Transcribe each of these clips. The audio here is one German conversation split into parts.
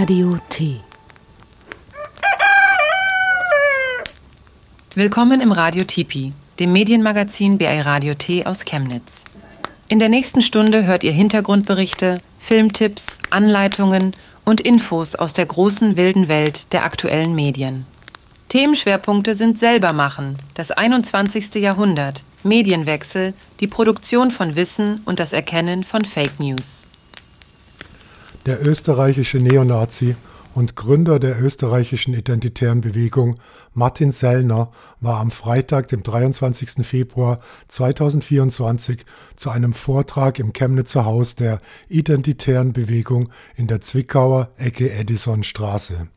Radio T. Willkommen im Radio Tipi, dem Medienmagazin BI Radio T aus Chemnitz. In der nächsten Stunde hört ihr Hintergrundberichte, Filmtipps, Anleitungen und Infos aus der großen wilden Welt der aktuellen Medien. Themenschwerpunkte sind Selbermachen, das 21. Jahrhundert, Medienwechsel, die Produktion von Wissen und das Erkennen von Fake News. Der österreichische Neonazi und Gründer der österreichischen identitären Bewegung Martin Sellner war am Freitag, dem 23. Februar 2024 zu einem Vortrag im Chemnitzer Haus der identitären Bewegung in der Zwickauer Ecke Edisonstraße.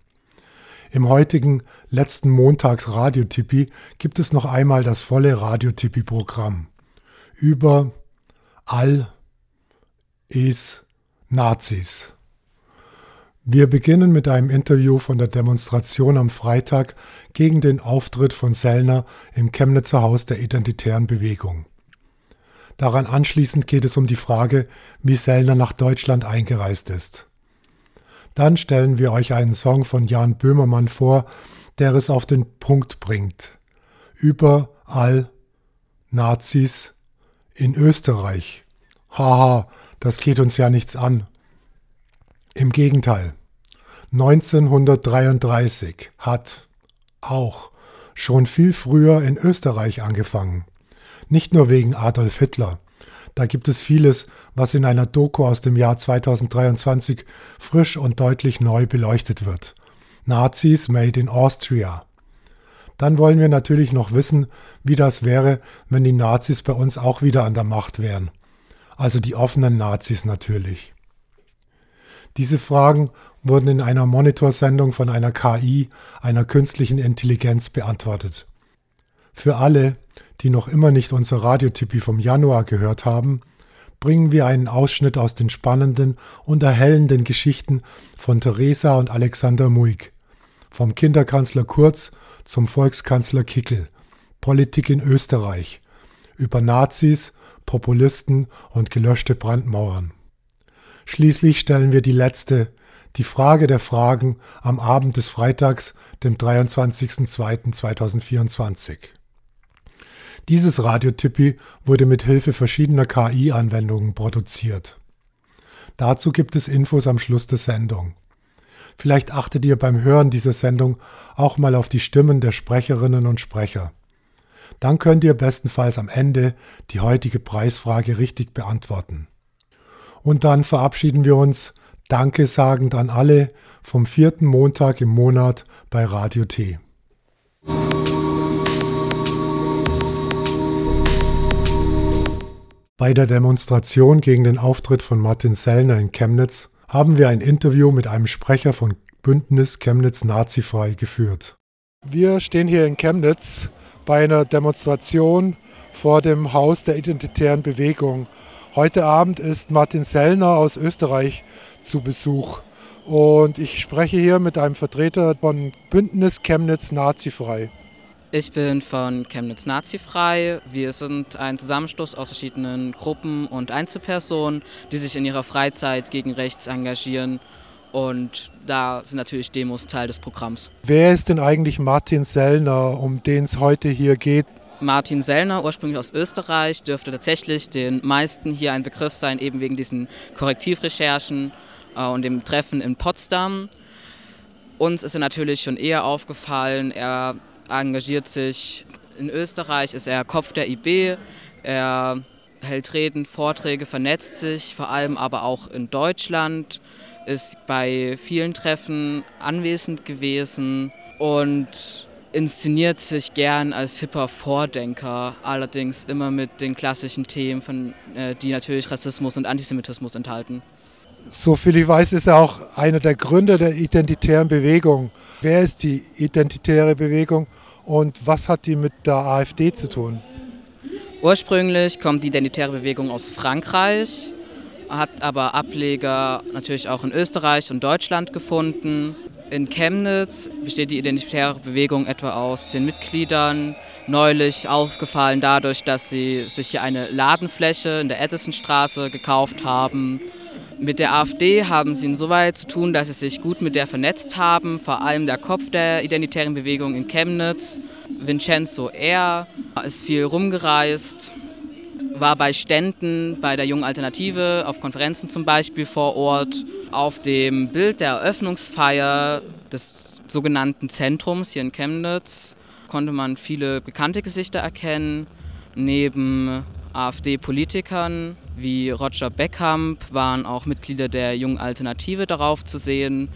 Im heutigen letzten Montags Radiotippi gibt es noch einmal das volle Radiotippi-Programm über All is Nazis. Wir beginnen mit einem Interview von der Demonstration am Freitag gegen den Auftritt von Sellner im Chemnitzer Haus der Identitären Bewegung. Daran anschließend geht es um die Frage, wie Sellner nach Deutschland eingereist ist. Dann stellen wir euch einen Song von Jan Böhmermann vor, der es auf den Punkt bringt. Überall Nazis in Österreich. Haha, das geht uns ja nichts an. Im Gegenteil. 1933 hat auch schon viel früher in Österreich angefangen. Nicht nur wegen Adolf Hitler. Da gibt es vieles, was in einer Doku aus dem Jahr 2023 frisch und deutlich neu beleuchtet wird. Nazis made in Austria. Dann wollen wir natürlich noch wissen, wie das wäre, wenn die Nazis bei uns auch wieder an der Macht wären. Also die offenen Nazis natürlich. Diese Fragen wurden in einer Monitorsendung von einer KI, einer künstlichen Intelligenz, beantwortet. Für alle, die noch immer nicht unser Radiotippi vom Januar gehört haben, bringen wir einen Ausschnitt aus den spannenden und erhellenden Geschichten von Theresa und Alexander Muig, vom Kinderkanzler Kurz zum Volkskanzler Kickel, Politik in Österreich, über Nazis, Populisten und gelöschte Brandmauern. Schließlich stellen wir die letzte, die Frage der Fragen am Abend des Freitags, dem 23.02.2024. Dieses Radiotippi wurde mit Hilfe verschiedener KI-Anwendungen produziert. Dazu gibt es Infos am Schluss der Sendung. Vielleicht achtet ihr beim Hören dieser Sendung auch mal auf die Stimmen der Sprecherinnen und Sprecher. Dann könnt ihr bestenfalls am Ende die heutige Preisfrage richtig beantworten. Und dann verabschieden wir uns, Danke sagend an alle, vom vierten Montag im Monat bei Radio T. Bei der Demonstration gegen den Auftritt von Martin Sellner in Chemnitz haben wir ein Interview mit einem Sprecher von Bündnis Chemnitz Nazifrei geführt. Wir stehen hier in Chemnitz bei einer Demonstration vor dem Haus der Identitären Bewegung. Heute Abend ist Martin Sellner aus Österreich zu Besuch. Und ich spreche hier mit einem Vertreter von Bündnis Chemnitz Nazifrei. Ich bin von Chemnitz Nazifrei. Wir sind ein Zusammenschluss aus verschiedenen Gruppen und Einzelpersonen, die sich in ihrer Freizeit gegen rechts engagieren. Und da sind natürlich Demos Teil des Programms. Wer ist denn eigentlich Martin Sellner, um den es heute hier geht? Martin Sellner, ursprünglich aus Österreich, dürfte tatsächlich den meisten hier ein Begriff sein, eben wegen diesen Korrektivrecherchen äh, und dem Treffen in Potsdam. Uns ist er natürlich schon eher aufgefallen. Er engagiert sich in Österreich, ist er Kopf der IB. Er hält Reden, Vorträge, vernetzt sich, vor allem aber auch in Deutschland, ist bei vielen Treffen anwesend gewesen und inszeniert sich gern als hipper Vordenker, allerdings immer mit den klassischen Themen, von, äh, die natürlich Rassismus und Antisemitismus enthalten. So viel ich weiß, ist er auch einer der Gründer der identitären Bewegung. Wer ist die identitäre Bewegung und was hat die mit der AfD zu tun? Ursprünglich kommt die identitäre Bewegung aus Frankreich, hat aber Ableger natürlich auch in Österreich und Deutschland gefunden. In Chemnitz besteht die identitäre Bewegung etwa aus zehn Mitgliedern. Neulich aufgefallen dadurch, dass sie sich hier eine Ladenfläche in der Edisonstraße gekauft haben. Mit der AfD haben sie insoweit zu tun, dass sie sich gut mit der vernetzt haben, vor allem der Kopf der identitären Bewegung in Chemnitz, Vincenzo R., ist viel rumgereist, war bei Ständen bei der Jungen Alternative, auf Konferenzen zum Beispiel vor Ort. Auf dem Bild der Eröffnungsfeier des sogenannten Zentrums hier in Chemnitz konnte man viele bekannte Gesichter erkennen. Neben AfD-Politikern wie Roger Beckamp waren auch Mitglieder der Jungen Alternative darauf zu sehen.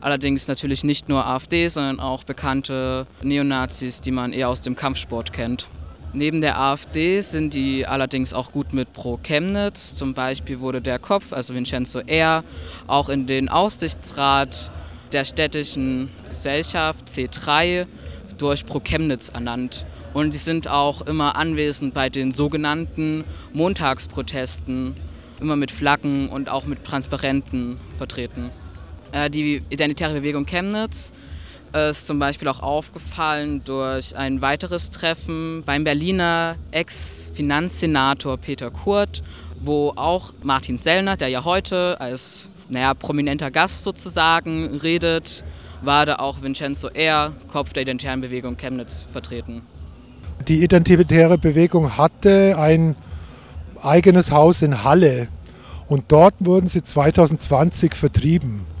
Allerdings natürlich nicht nur AfD, sondern auch bekannte Neonazis, die man eher aus dem Kampfsport kennt. Neben der AfD sind die allerdings auch gut mit Pro Chemnitz. Zum Beispiel wurde der Kopf, also Vincenzo R., auch in den Aussichtsrat der städtischen Gesellschaft C3 durch Pro Chemnitz ernannt. Und sie sind auch immer anwesend bei den sogenannten Montagsprotesten, immer mit Flaggen und auch mit Transparenten vertreten. Äh, die Identitäre Bewegung Chemnitz ist zum Beispiel auch aufgefallen durch ein weiteres Treffen beim Berliner Ex-Finanzsenator Peter Kurt, wo auch Martin Sellner, der ja heute als naja, prominenter Gast sozusagen redet, war da auch Vincenzo R., Kopf der Identitären Bewegung Chemnitz, vertreten. Die Identitäre Bewegung hatte ein eigenes Haus in Halle und dort wurden sie 2020 vertrieben.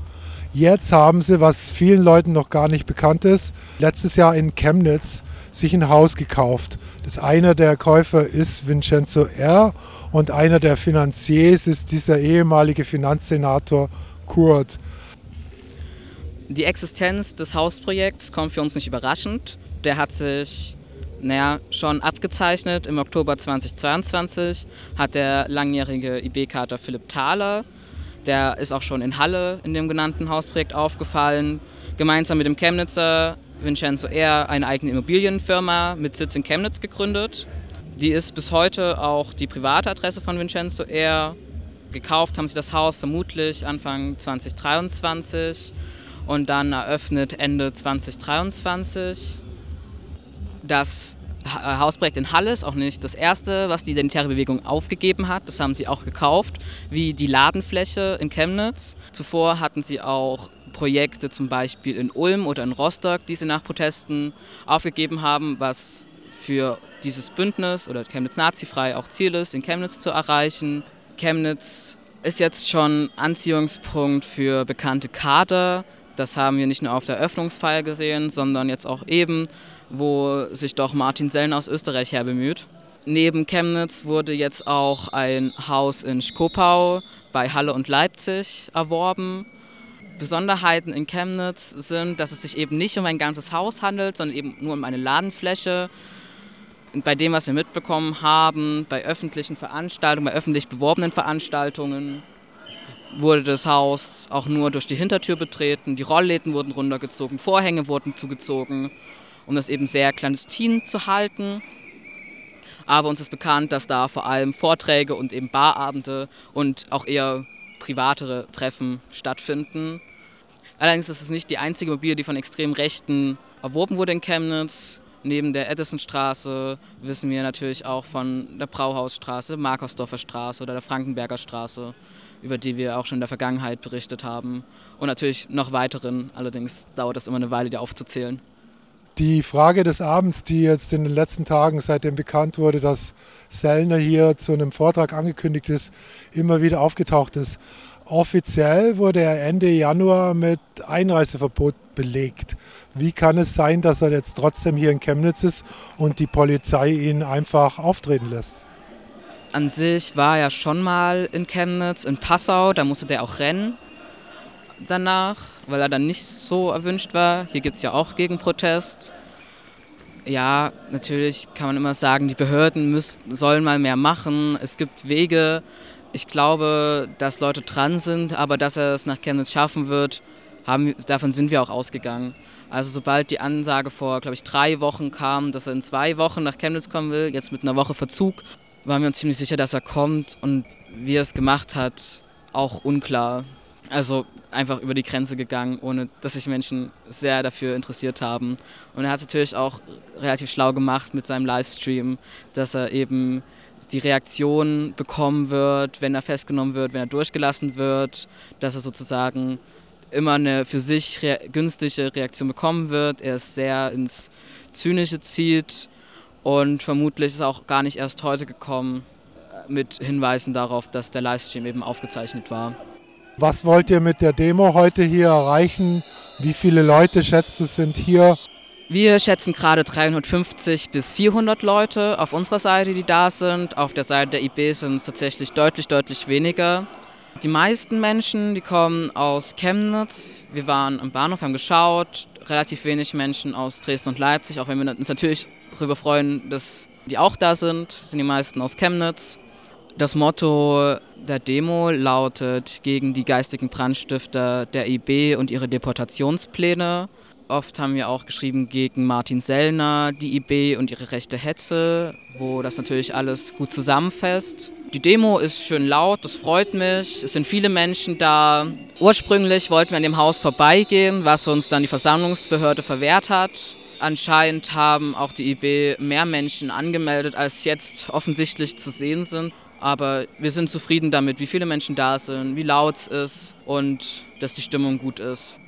Jetzt haben sie, was vielen Leuten noch gar nicht bekannt ist, letztes Jahr in Chemnitz sich ein Haus gekauft. Das einer der Käufer ist Vincenzo R. und einer der Finanziers ist dieser ehemalige Finanzsenator Kurt. Die Existenz des Hausprojekts kommt für uns nicht überraschend. Der hat sich naja, schon abgezeichnet. Im Oktober 2022 hat der langjährige IB-Kater Philipp Thaler, der ist auch schon in Halle in dem genannten Hausprojekt aufgefallen, gemeinsam mit dem Chemnitzer Vincenzo R. eine eigene Immobilienfirma mit Sitz in Chemnitz gegründet. Die ist bis heute auch die private Adresse von Vincenzo R. Gekauft haben sie das Haus vermutlich Anfang 2023 und dann eröffnet Ende 2023. Das Hausprojekt in Halle ist auch nicht das erste, was die Identitäre Bewegung aufgegeben hat. Das haben sie auch gekauft, wie die Ladenfläche in Chemnitz. Zuvor hatten sie auch Projekte zum Beispiel in Ulm oder in Rostock, die sie nach Protesten aufgegeben haben, was für dieses Bündnis oder Chemnitz Nazifrei auch Ziel ist, in Chemnitz zu erreichen. Chemnitz ist jetzt schon Anziehungspunkt für bekannte Kader. Das haben wir nicht nur auf der Eröffnungsfeier gesehen, sondern jetzt auch eben, wo sich doch Martin Sellner aus Österreich her bemüht. Neben Chemnitz wurde jetzt auch ein Haus in Skopau bei Halle und Leipzig erworben. Besonderheiten in Chemnitz sind, dass es sich eben nicht um ein ganzes Haus handelt, sondern eben nur um eine Ladenfläche. Bei dem, was wir mitbekommen haben, bei öffentlichen Veranstaltungen, bei öffentlich beworbenen Veranstaltungen, wurde das Haus auch nur durch die Hintertür betreten, die Rollläden wurden runtergezogen, Vorhänge wurden zugezogen, um das eben sehr clandestin zu halten. Aber uns ist bekannt, dass da vor allem Vorträge und eben Barabende und auch eher privatere Treffen stattfinden. Allerdings ist es nicht die einzige Immobilie, die von extrem Rechten erworben wurde in Chemnitz. Neben der Edisonstraße wissen wir natürlich auch von der Brauhausstraße, Markersdorfer Straße oder der Frankenberger Straße über die wir auch schon in der Vergangenheit berichtet haben. Und natürlich noch weiteren, allerdings dauert das immer eine Weile, die aufzuzählen. Die Frage des Abends, die jetzt in den letzten Tagen, seitdem bekannt wurde, dass Sellner hier zu einem Vortrag angekündigt ist, immer wieder aufgetaucht ist. Offiziell wurde er Ende Januar mit Einreiseverbot belegt. Wie kann es sein, dass er jetzt trotzdem hier in Chemnitz ist und die Polizei ihn einfach auftreten lässt? an sich war er schon mal in Chemnitz, in Passau, da musste der auch rennen danach, weil er dann nicht so erwünscht war. Hier gibt es ja auch Gegenprotest. Ja, natürlich kann man immer sagen, die Behörden müssen, sollen mal mehr machen. Es gibt Wege. Ich glaube, dass Leute dran sind, aber dass er es nach Chemnitz schaffen wird, haben, davon sind wir auch ausgegangen. Also sobald die Ansage vor, glaube ich, drei Wochen kam, dass er in zwei Wochen nach Chemnitz kommen will, jetzt mit einer Woche Verzug, waren wir uns ziemlich sicher, dass er kommt und wie er es gemacht hat, auch unklar. Also einfach über die Grenze gegangen, ohne dass sich Menschen sehr dafür interessiert haben. Und er hat es natürlich auch relativ schlau gemacht mit seinem Livestream, dass er eben die Reaktion bekommen wird, wenn er festgenommen wird, wenn er durchgelassen wird, dass er sozusagen immer eine für sich rea günstige Reaktion bekommen wird. Er ist sehr ins Zynische zieht und vermutlich ist er auch gar nicht erst heute gekommen äh, mit Hinweisen darauf, dass der Livestream eben aufgezeichnet war. Was wollt ihr mit der Demo heute hier erreichen? Wie viele Leute schätzt du sind hier? Wir schätzen gerade 350 bis 400 Leute auf unserer Seite, die da sind. Auf der Seite der IB sind es tatsächlich deutlich, deutlich weniger. Die meisten Menschen, die kommen aus Chemnitz. Wir waren am Bahnhof, haben geschaut. Relativ wenig Menschen aus Dresden und Leipzig, auch wenn wir uns natürlich darüber freuen, dass die auch da sind. Sind die meisten aus Chemnitz. Das Motto der Demo lautet gegen die geistigen Brandstifter der IB und ihre Deportationspläne. Oft haben wir auch geschrieben gegen Martin Sellner, die IB und ihre rechte Hetze, wo das natürlich alles gut zusammenfasst. Die Demo ist schön laut, das freut mich. Es sind viele Menschen da. Ursprünglich wollten wir an dem Haus vorbeigehen, was uns dann die Versammlungsbehörde verwehrt hat. Anscheinend haben auch die IB mehr Menschen angemeldet, als jetzt offensichtlich zu sehen sind. Aber wir sind zufrieden damit, wie viele Menschen da sind, wie laut es ist und dass die Stimmung gut ist.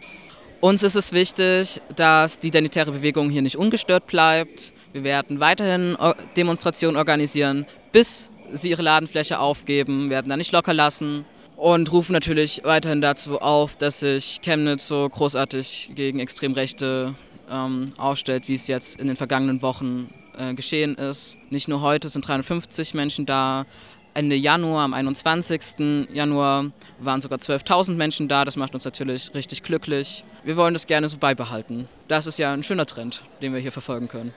Uns ist es wichtig, dass die identitäre Bewegung hier nicht ungestört bleibt. Wir werden weiterhin Demonstrationen organisieren, bis sie ihre Ladenfläche aufgeben, werden da nicht locker lassen und rufen natürlich weiterhin dazu auf, dass sich Chemnitz so großartig gegen Extremrechte ähm, aufstellt, wie es jetzt in den vergangenen Wochen äh, geschehen ist. Nicht nur heute sind 350 Menschen da, Ende Januar, am 21. Januar waren sogar 12.000 Menschen da. Das macht uns natürlich richtig glücklich. Wir wollen das gerne so beibehalten. Das ist ja ein schöner Trend, den wir hier verfolgen können.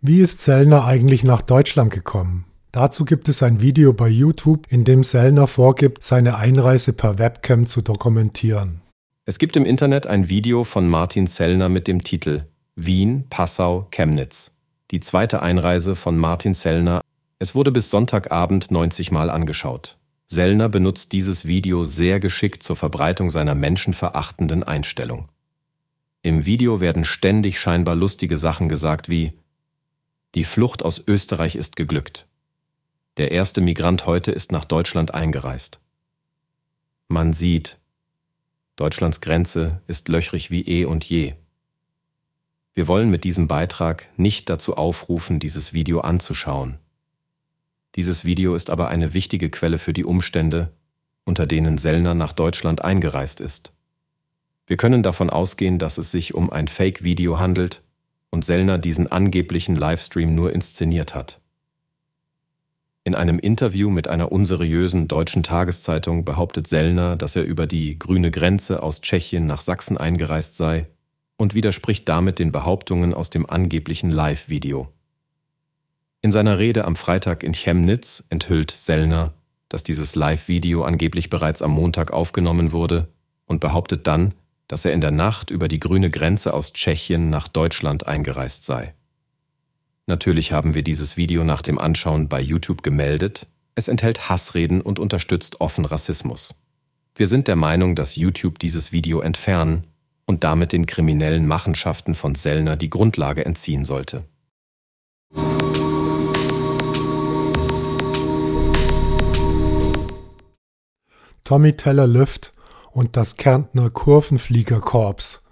Wie ist Sellner eigentlich nach Deutschland gekommen? Dazu gibt es ein Video bei YouTube, in dem Sellner vorgibt, seine Einreise per Webcam zu dokumentieren. Es gibt im Internet ein Video von Martin Sellner mit dem Titel Wien, Passau, Chemnitz. Die zweite Einreise von Martin Sellner. Es wurde bis Sonntagabend 90 Mal angeschaut. Sellner benutzt dieses Video sehr geschickt zur Verbreitung seiner menschenverachtenden Einstellung. Im Video werden ständig scheinbar lustige Sachen gesagt wie Die Flucht aus Österreich ist geglückt. Der erste Migrant heute ist nach Deutschland eingereist. Man sieht, Deutschlands Grenze ist löchrig wie eh und je. Wir wollen mit diesem Beitrag nicht dazu aufrufen, dieses Video anzuschauen. Dieses Video ist aber eine wichtige Quelle für die Umstände, unter denen Sellner nach Deutschland eingereist ist. Wir können davon ausgehen, dass es sich um ein Fake-Video handelt und Sellner diesen angeblichen Livestream nur inszeniert hat. In einem Interview mit einer unseriösen deutschen Tageszeitung behauptet Sellner, dass er über die grüne Grenze aus Tschechien nach Sachsen eingereist sei und widerspricht damit den Behauptungen aus dem angeblichen Live-Video. In seiner Rede am Freitag in Chemnitz enthüllt Sellner, dass dieses Live-Video angeblich bereits am Montag aufgenommen wurde und behauptet dann, dass er in der Nacht über die grüne Grenze aus Tschechien nach Deutschland eingereist sei. Natürlich haben wir dieses Video nach dem Anschauen bei YouTube gemeldet. Es enthält Hassreden und unterstützt offen Rassismus. Wir sind der Meinung, dass YouTube dieses Video entfernen und damit den kriminellen Machenschaften von Sellner die Grundlage entziehen sollte. Tommy Teller Lift und das Kärntner Kurvenfliegerkorps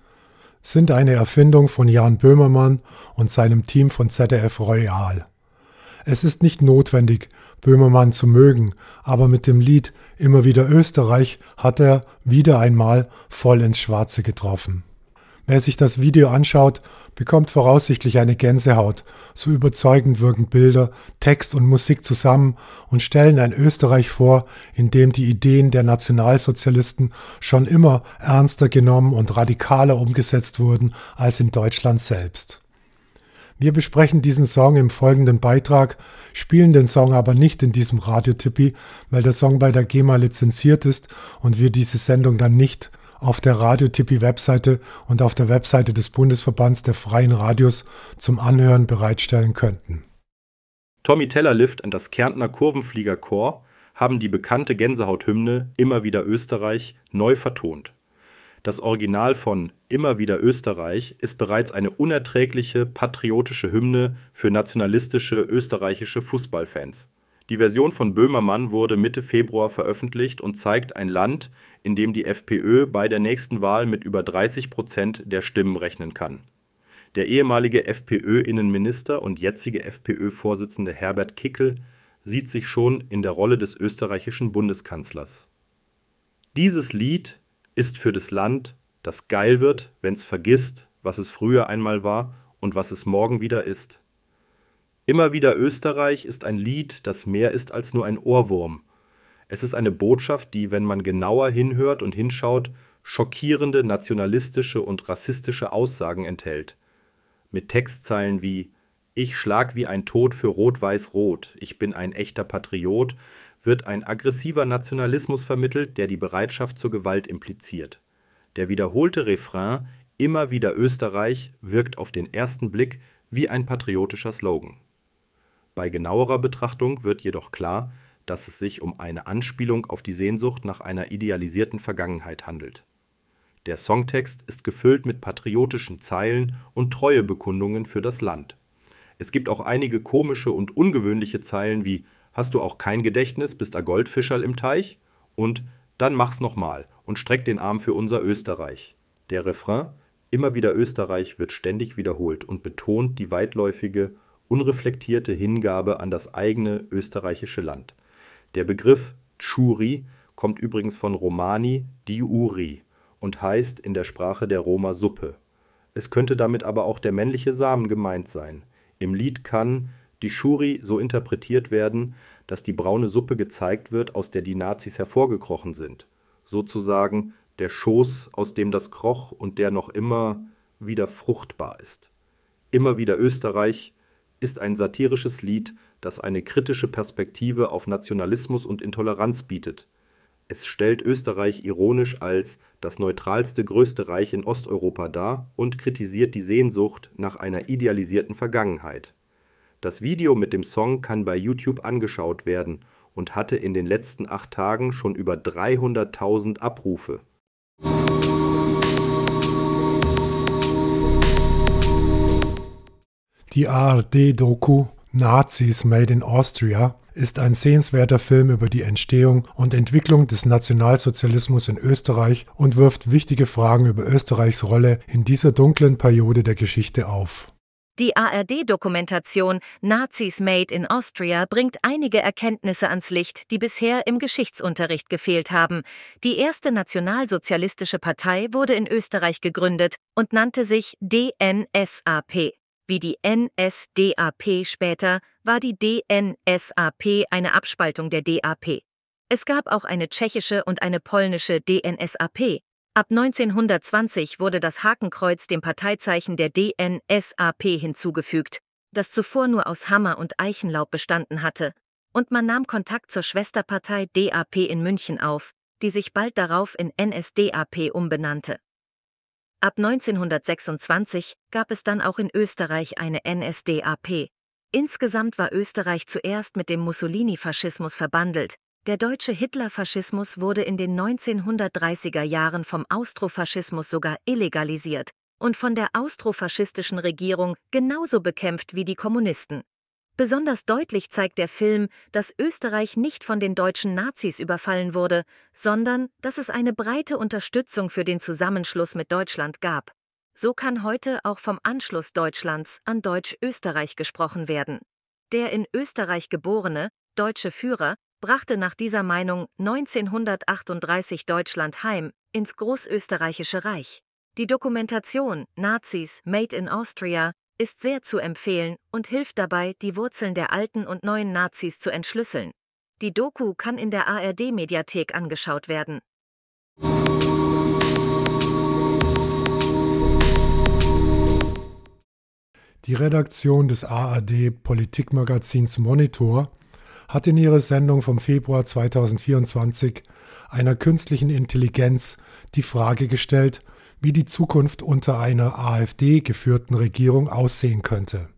sind eine Erfindung von Jan Böhmermann und seinem Team von ZDF Royal. Es ist nicht notwendig, Böhmermann zu mögen, aber mit dem Lied Immer wieder Österreich hat er wieder einmal voll ins Schwarze getroffen. Wer sich das Video anschaut, bekommt voraussichtlich eine Gänsehaut. So überzeugend wirken Bilder, Text und Musik zusammen und stellen ein Österreich vor, in dem die Ideen der Nationalsozialisten schon immer ernster genommen und radikaler umgesetzt wurden als in Deutschland selbst. Wir besprechen diesen Song im folgenden Beitrag, spielen den Song aber nicht in diesem Radiotippi, weil der Song bei der GEMA lizenziert ist und wir diese Sendung dann nicht auf der Radiotippi-Webseite und auf der Webseite des Bundesverbands der freien Radios zum Anhören bereitstellen könnten. Tommy Tellerlift und das Kärntner Kurvenflieger-Chor haben die bekannte Gänsehauthymne Immer wieder Österreich neu vertont. Das Original von Immer wieder Österreich ist bereits eine unerträgliche patriotische Hymne für nationalistische österreichische Fußballfans. Die Version von Böhmermann wurde Mitte Februar veröffentlicht und zeigt ein Land, in dem die FPÖ bei der nächsten Wahl mit über 30 Prozent der Stimmen rechnen kann. Der ehemalige FPÖ-Innenminister und jetzige FPÖ-Vorsitzende Herbert Kickl sieht sich schon in der Rolle des österreichischen Bundeskanzlers. Dieses Lied ist für das Land, das geil wird, wenn's vergisst, was es früher einmal war und was es morgen wieder ist. Immer wieder Österreich ist ein Lied, das mehr ist als nur ein Ohrwurm. Es ist eine Botschaft, die, wenn man genauer hinhört und hinschaut, schockierende nationalistische und rassistische Aussagen enthält. Mit Textzeilen wie Ich schlag wie ein Tod für Rot-Weiß-Rot, ich bin ein echter Patriot wird ein aggressiver Nationalismus vermittelt, der die Bereitschaft zur Gewalt impliziert. Der wiederholte Refrain Immer wieder Österreich wirkt auf den ersten Blick wie ein patriotischer Slogan. Bei genauerer Betrachtung wird jedoch klar, dass es sich um eine Anspielung auf die Sehnsucht nach einer idealisierten Vergangenheit handelt. Der Songtext ist gefüllt mit patriotischen Zeilen und Treuebekundungen für das Land. Es gibt auch einige komische und ungewöhnliche Zeilen wie Hast du auch kein Gedächtnis, bist a Goldfischerl im Teich? Und dann mach's nochmal und streck den Arm für unser Österreich. Der Refrain Immer wieder Österreich wird ständig wiederholt und betont die weitläufige, unreflektierte Hingabe an das eigene österreichische Land. Der Begriff Tschuri kommt übrigens von Romani diuri und heißt in der Sprache der Roma Suppe. Es könnte damit aber auch der männliche Samen gemeint sein. Im Lied kann die Schuri so interpretiert werden, dass die braune Suppe gezeigt wird, aus der die Nazis hervorgekrochen sind, sozusagen der Schoß, aus dem das kroch und der noch immer wieder fruchtbar ist. Immer wieder Österreich ist ein satirisches Lied, das eine kritische Perspektive auf Nationalismus und Intoleranz bietet. Es stellt Österreich ironisch als das neutralste größte Reich in Osteuropa dar und kritisiert die Sehnsucht nach einer idealisierten Vergangenheit das Video mit dem Song kann bei YouTube angeschaut werden und hatte in den letzten acht Tagen schon über 300.000 Abrufe. Die ARD-Doku Nazis Made in Austria ist ein sehenswerter Film über die Entstehung und Entwicklung des Nationalsozialismus in Österreich und wirft wichtige Fragen über Österreichs Rolle in dieser dunklen Periode der Geschichte auf. Die ARD-Dokumentation Nazis Made in Austria bringt einige Erkenntnisse ans Licht, die bisher im Geschichtsunterricht gefehlt haben. Die erste nationalsozialistische Partei wurde in Österreich gegründet und nannte sich DNSAP. Wie die NSDAP später war die DNSAP eine Abspaltung der DAP. Es gab auch eine tschechische und eine polnische DNSAP, Ab 1920 wurde das Hakenkreuz dem Parteizeichen der DNSAP hinzugefügt, das zuvor nur aus Hammer und Eichenlaub bestanden hatte, und man nahm Kontakt zur Schwesterpartei DAP in München auf, die sich bald darauf in NSDAP umbenannte. Ab 1926 gab es dann auch in Österreich eine NSDAP. Insgesamt war Österreich zuerst mit dem Mussolini-Faschismus verbandelt, der deutsche Hitlerfaschismus wurde in den 1930er Jahren vom Austrofaschismus sogar illegalisiert und von der austrofaschistischen Regierung genauso bekämpft wie die Kommunisten. Besonders deutlich zeigt der Film, dass Österreich nicht von den deutschen Nazis überfallen wurde, sondern dass es eine breite Unterstützung für den Zusammenschluss mit Deutschland gab. So kann heute auch vom Anschluss Deutschlands an Deutsch-Österreich gesprochen werden. Der in Österreich geborene, deutsche Führer brachte nach dieser Meinung 1938 Deutschland heim ins Großösterreichische Reich. Die Dokumentation Nazis Made in Austria ist sehr zu empfehlen und hilft dabei, die Wurzeln der alten und neuen Nazis zu entschlüsseln. Die Doku kann in der ARD-Mediathek angeschaut werden. Die Redaktion des ARD Politikmagazins Monitor hat in ihrer Sendung vom Februar 2024 einer künstlichen Intelligenz die Frage gestellt, wie die Zukunft unter einer AfD geführten Regierung aussehen könnte.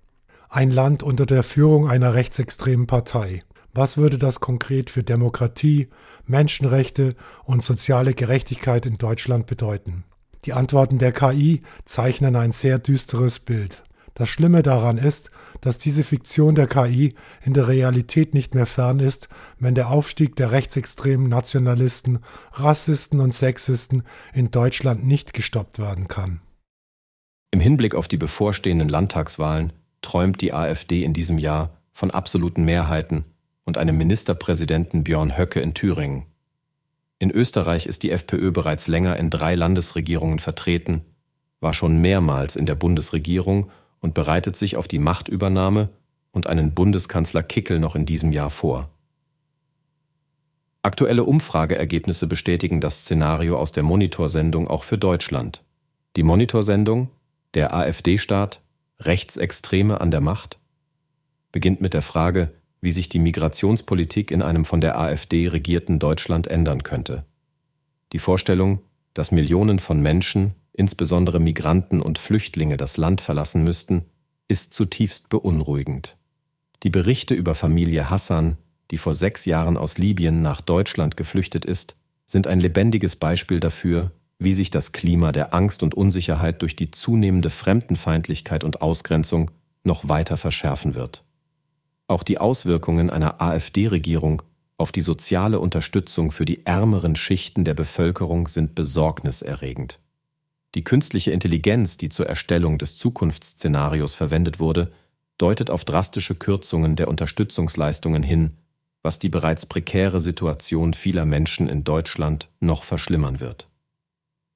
ein Land unter der Führung einer rechtsextremen Partei. Was würde das konkret für Demokratie, Menschenrechte und soziale Gerechtigkeit in Deutschland bedeuten? Die Antworten der KI zeichnen ein sehr düsteres Bild. Das Schlimme daran ist, dass diese Fiktion der KI in der Realität nicht mehr fern ist, wenn der Aufstieg der rechtsextremen Nationalisten, Rassisten und Sexisten in Deutschland nicht gestoppt werden kann. Im Hinblick auf die bevorstehenden Landtagswahlen träumt die AfD in diesem Jahr von absoluten Mehrheiten und einem Ministerpräsidenten Björn Höcke in Thüringen. In Österreich ist die FPÖ bereits länger in drei Landesregierungen vertreten, war schon mehrmals in der Bundesregierung und bereitet sich auf die Machtübernahme und einen Bundeskanzler Kickel noch in diesem Jahr vor. Aktuelle Umfrageergebnisse bestätigen das Szenario aus der Monitorsendung auch für Deutschland. Die Monitorsendung, der AfD-Staat, Rechtsextreme an der Macht, beginnt mit der Frage, wie sich die Migrationspolitik in einem von der AfD regierten Deutschland ändern könnte. Die Vorstellung, dass Millionen von Menschen insbesondere Migranten und Flüchtlinge das Land verlassen müssten, ist zutiefst beunruhigend. Die Berichte über Familie Hassan, die vor sechs Jahren aus Libyen nach Deutschland geflüchtet ist, sind ein lebendiges Beispiel dafür, wie sich das Klima der Angst und Unsicherheit durch die zunehmende Fremdenfeindlichkeit und Ausgrenzung noch weiter verschärfen wird. Auch die Auswirkungen einer AfD-Regierung auf die soziale Unterstützung für die ärmeren Schichten der Bevölkerung sind besorgniserregend. Die künstliche Intelligenz, die zur Erstellung des Zukunftsszenarios verwendet wurde, deutet auf drastische Kürzungen der Unterstützungsleistungen hin, was die bereits prekäre Situation vieler Menschen in Deutschland noch verschlimmern wird.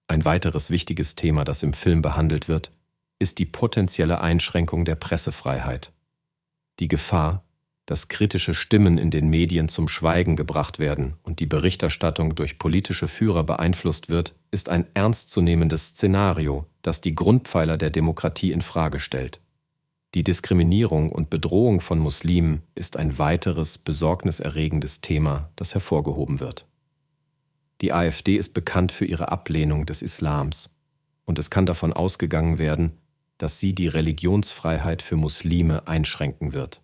Ein weiteres wichtiges Thema, das im Film behandelt wird, ist die potenzielle Einschränkung der Pressefreiheit. Die Gefahr, dass kritische Stimmen in den Medien zum Schweigen gebracht werden und die Berichterstattung durch politische Führer beeinflusst wird, ist ein ernstzunehmendes Szenario, das die Grundpfeiler der Demokratie in Frage stellt. Die Diskriminierung und Bedrohung von Muslimen ist ein weiteres besorgniserregendes Thema, das hervorgehoben wird. Die AfD ist bekannt für ihre Ablehnung des Islams, und es kann davon ausgegangen werden, dass sie die Religionsfreiheit für Muslime einschränken wird.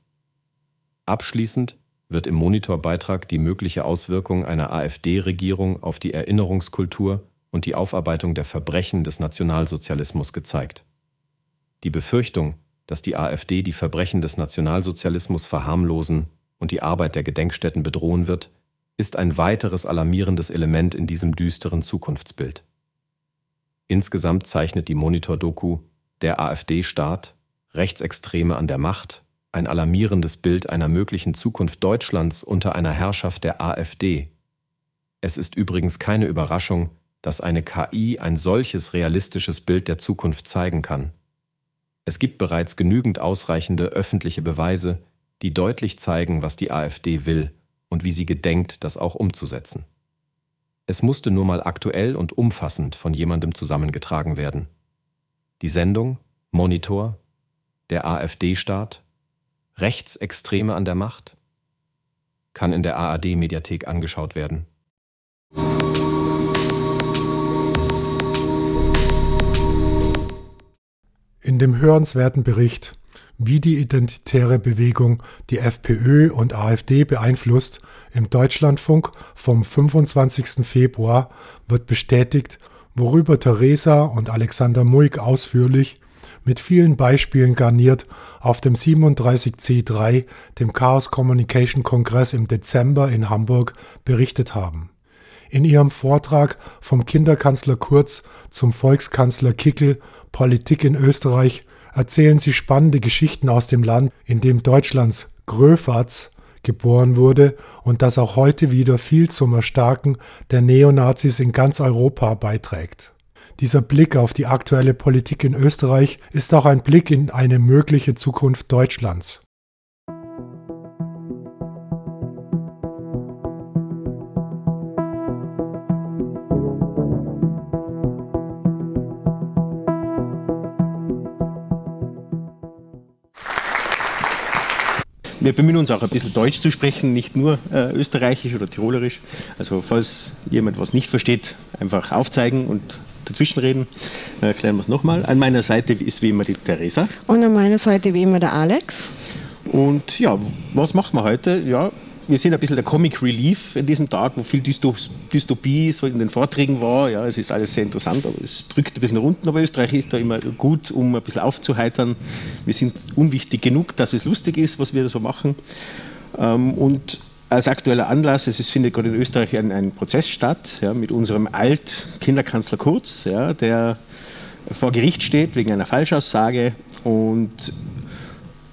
Abschließend wird im Monitorbeitrag die mögliche Auswirkung einer AfD-Regierung auf die Erinnerungskultur und die Aufarbeitung der Verbrechen des Nationalsozialismus gezeigt. Die Befürchtung, dass die AfD die Verbrechen des Nationalsozialismus verharmlosen und die Arbeit der Gedenkstätten bedrohen wird, ist ein weiteres alarmierendes Element in diesem düsteren Zukunftsbild. Insgesamt zeichnet die Monitor-Doku Der AfD-Staat, Rechtsextreme an der Macht ein alarmierendes Bild einer möglichen Zukunft Deutschlands unter einer Herrschaft der AfD. Es ist übrigens keine Überraschung, dass eine KI ein solches realistisches Bild der Zukunft zeigen kann. Es gibt bereits genügend ausreichende öffentliche Beweise, die deutlich zeigen, was die AfD will und wie sie gedenkt, das auch umzusetzen. Es musste nur mal aktuell und umfassend von jemandem zusammengetragen werden. Die Sendung Monitor, der AfD-Staat Rechtsextreme an der Macht kann in der ARD-Mediathek angeschaut werden. In dem hörenswerten Bericht, wie die identitäre Bewegung die FPÖ und AfD beeinflusst, im Deutschlandfunk vom 25. Februar wird bestätigt, worüber Theresa und Alexander Muig ausführlich mit vielen Beispielen garniert auf dem 37C3, dem Chaos Communication Kongress im Dezember in Hamburg, berichtet haben. In ihrem Vortrag vom Kinderkanzler Kurz zum Volkskanzler Kickel Politik in Österreich erzählen sie spannende Geschichten aus dem Land, in dem Deutschlands Gröfatz geboren wurde und das auch heute wieder viel zum Erstarken der Neonazis in ganz Europa beiträgt. Dieser Blick auf die aktuelle Politik in Österreich ist auch ein Blick in eine mögliche Zukunft Deutschlands. Wir bemühen uns auch ein bisschen Deutsch zu sprechen, nicht nur äh, Österreichisch oder Tirolerisch. Also falls jemand was nicht versteht, einfach aufzeigen und dazwischenreden, erklären wir es nochmal. An meiner Seite ist wie immer die Theresa. Und an meiner Seite wie immer der Alex. Und ja, was machen wir heute? Ja, wir sind ein bisschen der Comic Relief in diesem Tag, wo viel Dystopie so in den Vorträgen war. Ja, es ist alles sehr interessant, aber es drückt ein bisschen runter. Aber Österreich ist da immer gut, um ein bisschen aufzuheitern. Wir sind unwichtig genug, dass es lustig ist, was wir so machen. Ähm, und als aktueller Anlass, es findet gerade in Österreich ein, ein Prozess statt ja, mit unserem Alt-Kinderkanzler Kurz, ja, der vor Gericht steht wegen einer Falschaussage. Und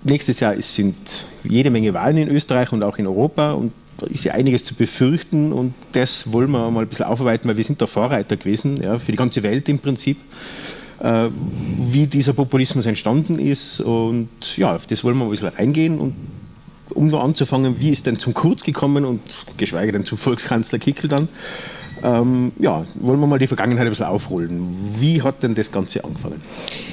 nächstes Jahr sind jede Menge Wahlen in Österreich und auch in Europa und da ist ja einiges zu befürchten und das wollen wir mal ein bisschen aufarbeiten, weil wir sind da Vorreiter gewesen, ja, für die ganze Welt im Prinzip, äh, wie dieser Populismus entstanden ist und ja, auf das wollen wir ein bisschen reingehen und um nur anzufangen, wie ist denn zum Kurz gekommen und geschweige denn zum Volkskanzler Kickel dann, ähm, ja, wollen wir mal die Vergangenheit ein bisschen aufholen. Wie hat denn das Ganze angefangen?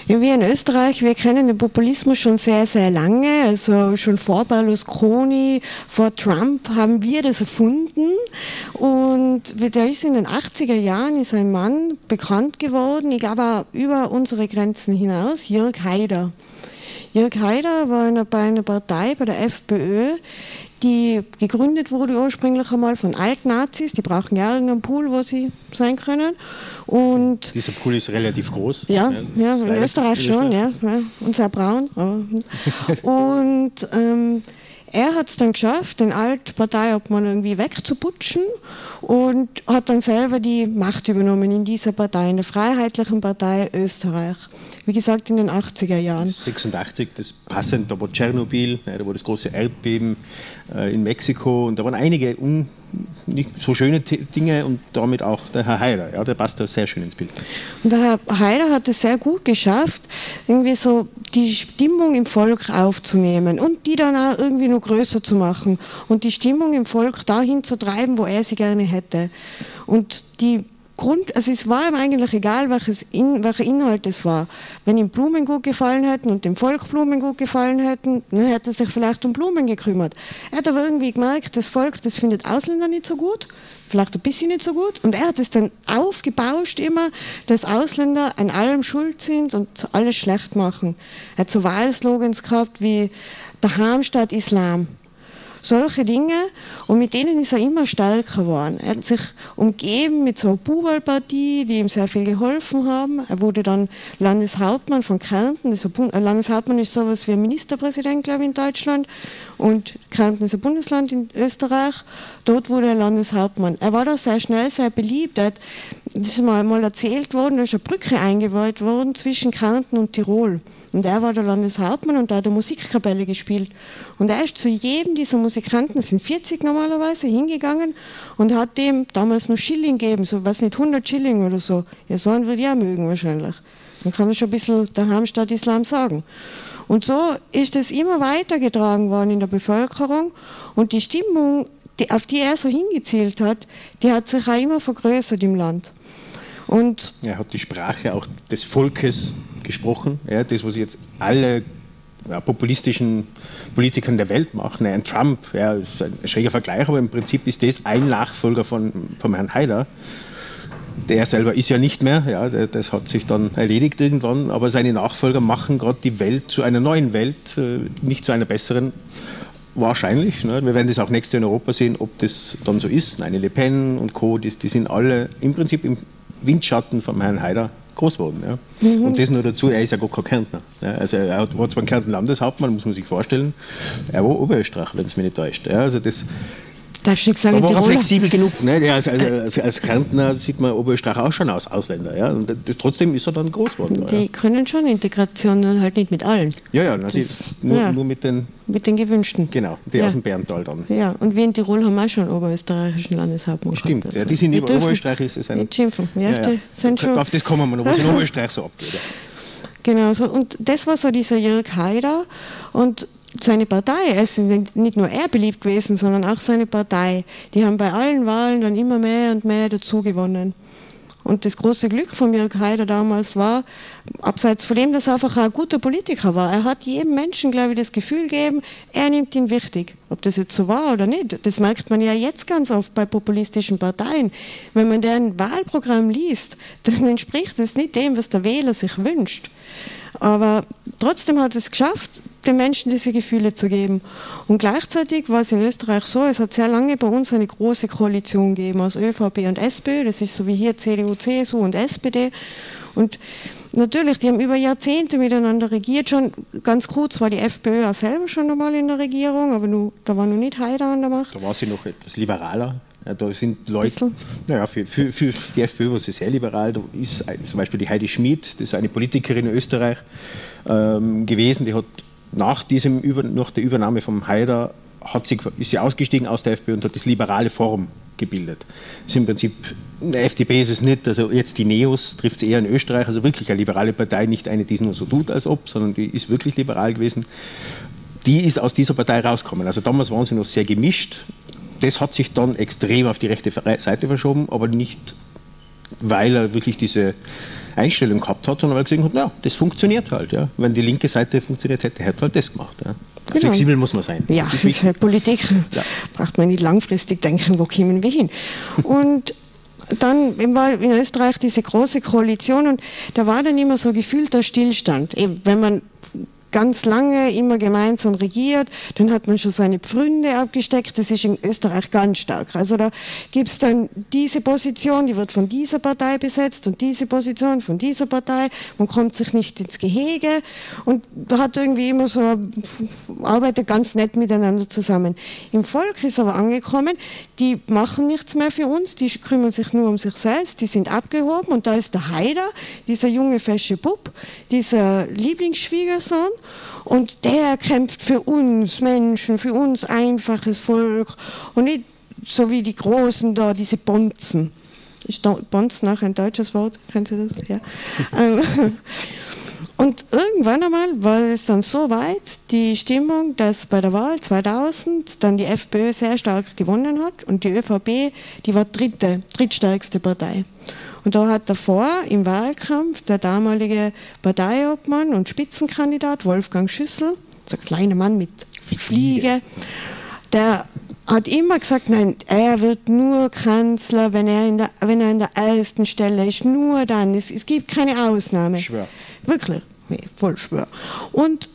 Ja, wir in Österreich, wir kennen den Populismus schon sehr, sehr lange. Also schon vor Berlusconi, vor Trump haben wir das erfunden. Und da ist in den 80er Jahren ist ein Mann bekannt geworden, ich glaube auch über unsere Grenzen hinaus, Jörg Haider. Jörg Haider war bei einer Partei, bei der FPÖ, die gegründet wurde ursprünglich einmal von Altnazis. Die brauchen ja irgendeinen Pool, wo sie sein können. Und Dieser Pool ist relativ groß. Ja, ja, in Österreich schon, ja, ja, und sehr braun. und ähm, er hat es dann geschafft, den Altparteiobmann irgendwie wegzuputschen und hat dann selber die Macht übernommen in dieser Partei, in der Freiheitlichen Partei Österreich wie gesagt in den 80er Jahren. 86, das passend, da war Tschernobyl, da war das große Erdbeben äh, in Mexiko und da waren einige un, nicht so schöne Dinge und damit auch der Herr Haider, ja, der passt da sehr schön ins Bild. Und der Herr Haider hat es sehr gut geschafft, irgendwie so die Stimmung im Volk aufzunehmen und die dann auch irgendwie noch größer zu machen und die Stimmung im Volk dahin zu treiben, wo er sie gerne hätte. Und die Grund, also es war ihm eigentlich egal, welches in, welcher Inhalt es war. Wenn ihm Blumen gut gefallen hätten und dem Volk Blumen gut gefallen hätten, dann hätte er sich vielleicht um Blumen gekümmert. Er hat aber irgendwie gemerkt, das Volk, das findet Ausländer nicht so gut, vielleicht ein bisschen nicht so gut. Und er hat es dann aufgebauscht immer, dass Ausländer an allem schuld sind und alles schlecht machen. Er hat so Wahlslogans gehabt wie der Heimstatt Islam solche Dinge und mit denen ist er immer stärker geworden. Er hat sich umgeben mit so einer Bubalpartie, die ihm sehr viel geholfen haben. Er wurde dann Landeshauptmann von Kärnten. Ein Landeshauptmann ist sowas wie ein Ministerpräsident, glaube ich, in Deutschland. Und Kärnten ist ein Bundesland in Österreich. Dort wurde er Landeshauptmann. Er war da sehr schnell sehr beliebt. Er hat, das ist mal, mal erzählt worden, da ist eine Brücke eingeweiht worden zwischen Kärnten und Tirol. Und er war der Landeshauptmann und da hat er Musikkapelle gespielt. Und er ist zu jedem dieser Musikanten, das sind 40 normalerweise, hingegangen und hat dem damals noch Schilling gegeben, so was nicht, 100 Schilling oder so. Ja, so einen würde auch mögen wahrscheinlich. Dann kann man schon ein bisschen der Heimstatt Islam sagen. Und so ist es immer weitergetragen worden in der Bevölkerung und die Stimmung, die, auf die er so hingezielt hat, die hat sich auch immer vergrößert im Land. Und er hat die Sprache auch des Volkes gesprochen, ja, das, was jetzt alle ja, populistischen Politikern der Welt machen. Ein Trump, ja, ist ein schräger Vergleich, aber im Prinzip ist das ein Nachfolger von, von Herrn Haider. Der selber ist ja nicht mehr, ja, das hat sich dann erledigt irgendwann, aber seine Nachfolger machen gerade die Welt zu einer neuen Welt, äh, nicht zu einer besseren. Wahrscheinlich. Ne? Wir werden das auch nächstes Jahr in Europa sehen, ob das dann so ist. Eine Le Pen und Co., die, die sind alle im Prinzip im Windschatten von Herrn Haider groß geworden. Ja. Mhm. Und das nur dazu, er ist ja gar kein Kärntner. Ja. Also er war zwar ein Kärntner Landeshauptmann, muss man sich vorstellen, er war Oberösterreich, wenn es mich nicht täuscht. Ja. Also das, Nicht sagen, da war er flexibel genug. Ne? Ja, also, als, als, Kärntner sieht man Oberösterreich auch schon aus Ausländer. Ja? Und trotzdem ist er dann groß geworden. Die ja. können schon Integration, nur halt nicht mit allen. Ja, ja, das, nur, ja. nur, mit den... Mit den Gewünschten. Genau, die aus dem Berntal dann. Ja, und wir in Tirol haben auch schon oberösterreichischen Landeshauptmann Stimmt, gehabt, also. ja, die sind über Oberösterreich. Ist es ein, nicht schimpfen. Ja, ja, sind schon, auf das kommen wir noch, was in Oberösterreich so abgeht. Genau, so, und das war so dieser Jörg Haider. Und seine Partei, es ist nicht nur er beliebt gewesen, sondern auch seine Partei. Die haben bei allen Wahlen dann immer mehr und mehr dazu gewonnen. Und das große Glück von Jörg Haider damals war, abseits von dem, dass er einfach ein guter Politiker war, er hat jedem Menschen, glaube ich, das Gefühl gegeben, er nimmt ihn wichtig. Ob das jetzt so war oder nicht, das merkt man ja jetzt ganz oft bei populistischen Parteien. Wenn man deren Wahlprogramm liest, dann entspricht es nicht dem, was der Wähler sich wünscht. Aber trotzdem hat es geschafft, den Menschen diese Gefühle zu geben. Und gleichzeitig war es in Österreich so, es hat sehr lange bei uns eine große Koalition gegeben aus ÖVP und SPÖ, das ist so wie hier CDU, CSU und SPD. Und natürlich, die haben über Jahrzehnte miteinander regiert. Schon ganz kurz war die FPÖ auch selber schon einmal in der Regierung, aber nur, da war noch nicht Haider an der Macht. Da war sie noch etwas liberaler. Ja, da sind Leute, naja, für, für, für die FPÖ war sie sehr liberal. Da ist zum Beispiel die Heidi Schmid, das ist eine Politikerin in Österreich ähm, gewesen, die hat nach, diesem, nach der Übernahme vom Haider hat sie, ist sie ausgestiegen aus der FPÖ und hat das liberale Forum gebildet. Das ist im Prinzip, in der FDP ist es nicht, also jetzt die Neos trifft es eher in Österreich, also wirklich eine liberale Partei, nicht eine, die es nur so tut, als ob, sondern die ist wirklich liberal gewesen. Die ist aus dieser Partei rausgekommen. Also damals waren sie noch sehr gemischt. Das hat sich dann extrem auf die rechte Seite verschoben, aber nicht, weil er wirklich diese Einstellung gehabt hat, sondern weil er gesehen hat, ja, das funktioniert halt. Ja. Wenn die linke Seite funktioniert hätte, hätte er halt das gemacht. Ja. Genau. Flexibel muss man sein. Ja, das ist halt Politik. Ja. Braucht man nicht langfristig denken, wo kommen wir hin. Und dann war in Österreich diese große Koalition und da war dann immer so gefühlter Stillstand. Eben, wenn man ganz lange immer gemeinsam regiert, dann hat man schon seine Pfründe abgesteckt. Das ist in Österreich ganz stark. Also da gibt es dann diese Position, die wird von dieser Partei besetzt und diese Position von dieser Partei. Man kommt sich nicht ins Gehege und da hat irgendwie immer so, arbeitet ganz nett miteinander zusammen. Im Volk ist aber angekommen, die machen nichts mehr für uns, die kümmern sich nur um sich selbst, die sind abgehoben und da ist der Haider, dieser junge fesche Bub, dieser Lieblingsschwiegersohn und der kämpft für uns Menschen, für uns einfaches Volk und nicht so wie die Großen da, diese Bonzen. Ist Bonzen auch ein deutsches Wort? Kennen Sie das? Ja. Ähm, und irgendwann einmal war es dann so weit, die Stimmung, dass bei der Wahl 2000 dann die FPÖ sehr stark gewonnen hat und die ÖVP, die war dritte, drittstärkste Partei. Und da hat davor im Wahlkampf der damalige Parteiobmann und Spitzenkandidat Wolfgang Schüssel, so ein kleiner Mann mit Fliege, der hat immer gesagt, nein, er wird nur Kanzler, wenn er in der, wenn er in der ersten Stelle ist, nur dann. Es, es gibt keine Ausnahme. Schwör. Wirklich, nee, voll schwör. Und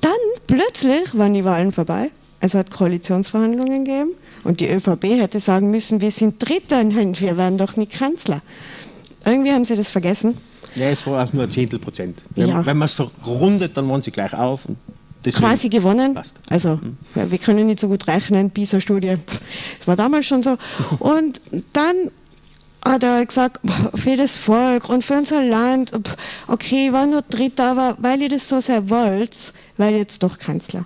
dann plötzlich waren die Wahlen vorbei. Es hat Koalitionsverhandlungen gegeben und die ÖVP hätte sagen müssen, wir sind Dritter, nein, wir werden doch nicht Kanzler. Irgendwie haben sie das vergessen. Ja, es war auch nur ein Zehntel Prozent. Wenn, ja. wenn man es verrundet, dann waren sie gleich auf. Und quasi gewonnen. Passt. Also mhm. ja, wir können nicht so gut rechnen, PISA-Studie, das war damals schon so. Und dann hat er gesagt, für das Volk und für unser Land, okay, war nur Dritter, aber weil ihr das so sehr wollt, weil jetzt doch Kanzler.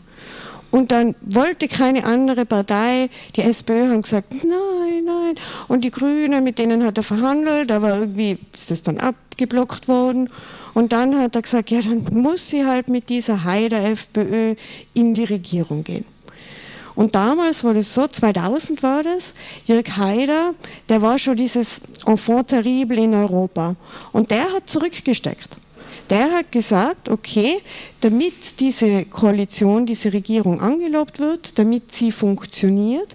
Und dann wollte keine andere Partei, die SPÖ haben gesagt, nein, nein. Und die Grünen, mit denen hat er verhandelt, aber irgendwie ist das dann abgeblockt worden. Und dann hat er gesagt, ja, dann muss sie halt mit dieser Heider FPÖ in die Regierung gehen. Und damals war das so, 2000 war das, Jörg Haider, der war schon dieses Enfant terrible in Europa. Und der hat zurückgesteckt. Der hat gesagt, okay, damit diese Koalition, diese Regierung angelobt wird, damit sie funktioniert,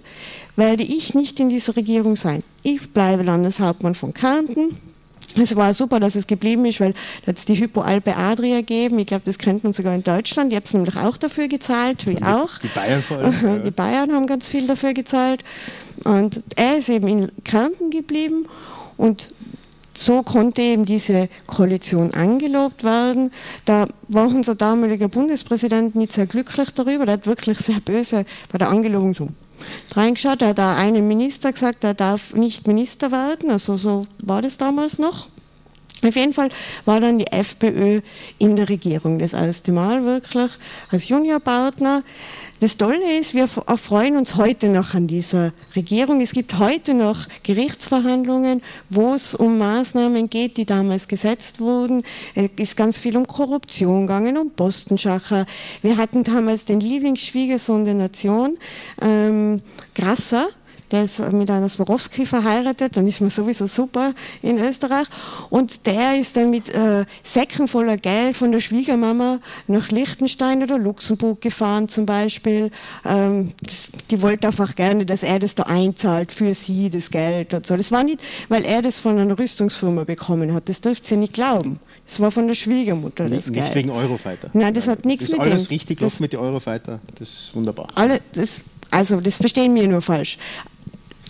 werde ich nicht in dieser Regierung sein. Ich bleibe Landeshauptmann von Kärnten, es war super, dass es geblieben ist, weil da hat es die Hypoalpe Adria gegeben. Ich glaube, das kennt man sogar in Deutschland. Die haben es nämlich auch dafür gezahlt, wie auch. Die Bayern vor allem. Die Bayern haben ganz viel dafür gezahlt. Und er ist eben in Kärnten geblieben und so konnte eben diese Koalition angelobt werden. Da war unser damaliger Bundespräsident nicht sehr glücklich darüber. Der hat wirklich sehr böse bei der Angelobung so reingeschaut. Da hat da einen Minister gesagt, er darf nicht Minister werden. Also so war das damals noch. Auf jeden Fall war dann die FPÖ in der Regierung das erste Mal wirklich als Juniorpartner. Das Tolle ist, wir freuen uns heute noch an dieser Regierung. Es gibt heute noch Gerichtsverhandlungen, wo es um Maßnahmen geht, die damals gesetzt wurden. Es ist ganz viel um Korruption gegangen, um Postenschacher. Wir hatten damals den Lieblingsschwiegersohn der Nation, ähm, Grasser, der ist mit einer Swarovski verheiratet, dann ist man sowieso super in Österreich. Und der ist dann mit äh, Säcken voller Geld von der Schwiegermama nach Liechtenstein oder Luxemburg gefahren zum Beispiel. Ähm, die wollte einfach gerne, dass er das da einzahlt für sie, das Geld und so. Das war nicht, weil er das von einer Rüstungsfirma bekommen hat. Das dürft ihr nicht glauben. Das war von der Schwiegermutter. Das nicht, Geld. wegen Eurofighter. Nein, das hat nichts mit dem. Das ist alles richtig das, mit den Eurofighter. Das ist wunderbar. Alle, das, also, das verstehen wir nur falsch.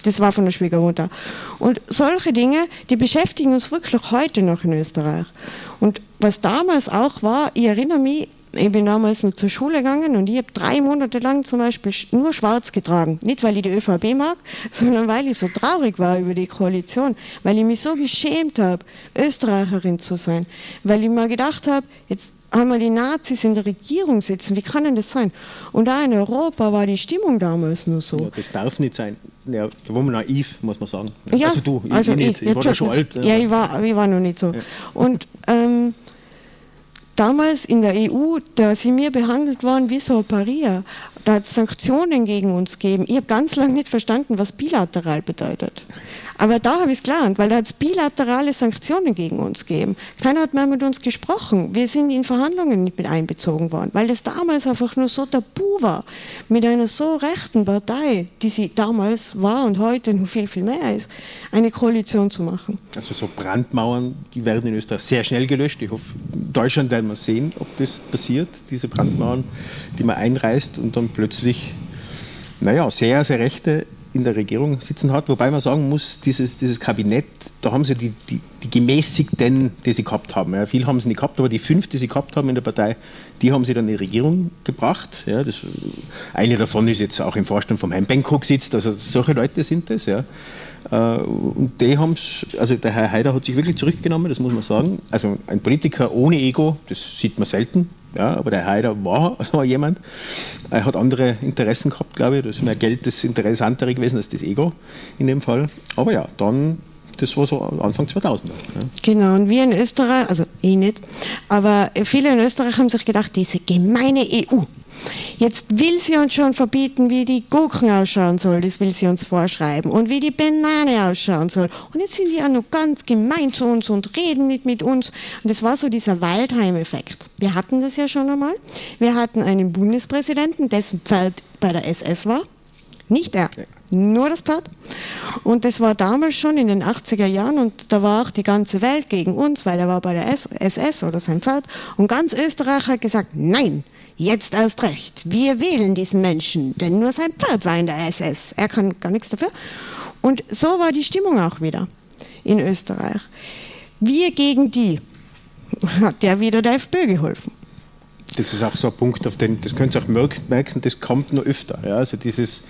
Das war von der Schwiegermutter. Und solche Dinge, die beschäftigen uns wirklich heute noch in Österreich. Und was damals auch war, ich erinnere mich, ich bin damals noch zur Schule gegangen und ich habe drei Monate lang zum Beispiel nur schwarz getragen. Nicht, weil ich die ÖVP mag, sondern weil ich so traurig war über die Koalition. Weil ich mich so geschämt habe, Österreicherin zu sein. Weil ich mir gedacht habe, jetzt einmal die Nazis in der Regierung sitzen. Wie kann denn das sein? Und da in Europa war die Stimmung damals nur so. Ja, das darf nicht sein. Ja, da war man naiv, muss man sagen. Ja, also du, ich, also ich, nicht. ich, ich war da schon alt. Ja, ich war, ich war noch nicht so. Ja. Und ähm, damals in der EU, da sind wir behandelt worden wie so ein Paria. Da hat es Sanktionen gegen uns gegeben. Ich habe ganz lange nicht verstanden, was bilateral bedeutet. Aber da habe ich es gelernt, weil da hat es bilaterale Sanktionen gegen uns gegeben. Keiner hat mehr mit uns gesprochen. Wir sind in Verhandlungen nicht mit einbezogen worden, weil das damals einfach nur so tabu war, mit einer so rechten Partei, die sie damals war und heute noch viel, viel mehr ist, eine Koalition zu machen. Also so Brandmauern, die werden in Österreich sehr schnell gelöscht. Ich hoffe, in Deutschland werden wir sehen, ob das passiert, diese Brandmauern, die man einreißt und dann plötzlich, naja, sehr, sehr rechte in der Regierung sitzen hat, wobei man sagen muss, dieses, dieses Kabinett, da haben sie die, die, die Gemäßigten, die sie gehabt haben. Ja, viel haben sie nicht gehabt, aber die fünf, die sie gehabt haben in der Partei, die haben sie dann in die Regierung gebracht. Ja, das, eine davon ist jetzt auch im Vorstand vom Herrn Benko sitzt, also solche Leute sind das. Ja. Äh, und die haben also der Herr Haider hat sich wirklich zurückgenommen, das muss man sagen. Also ein Politiker ohne Ego, das sieht man selten. Ja, aber der Haider war, war jemand, er hat andere Interessen gehabt, glaube ich. Da ist mehr Geld das Interessantere gewesen als das Ego in dem Fall. Aber ja, dann, das war so Anfang 2000. Ja. Genau, und wir in Österreich, also ich nicht, aber viele in Österreich haben sich gedacht, diese gemeine EU, Jetzt will sie uns schon verbieten, wie die Gurken ausschauen soll, das will sie uns vorschreiben und wie die Banane ausschauen soll. Und jetzt sind die ja nur ganz gemein zu uns und reden nicht mit uns. Und das war so dieser Waldheim-Effekt. Wir hatten das ja schon einmal. Wir hatten einen Bundespräsidenten, dessen Pferd bei der SS war. Nicht er, nur das Pferd. Und das war damals schon in den 80er Jahren und da war auch die ganze Welt gegen uns, weil er war bei der SS oder sein Pferd. Und ganz Österreich hat gesagt, nein, Jetzt erst recht. Wir wählen diesen Menschen, denn nur sein Pferd war in der SS. Er kann gar nichts dafür. Und so war die Stimmung auch wieder in Österreich. Wir gegen die hat ja wieder der FPÖ geholfen. Das ist auch so ein Punkt, auf den, das könnt ihr auch merken, das kommt nur öfter. Ja? Also dieses,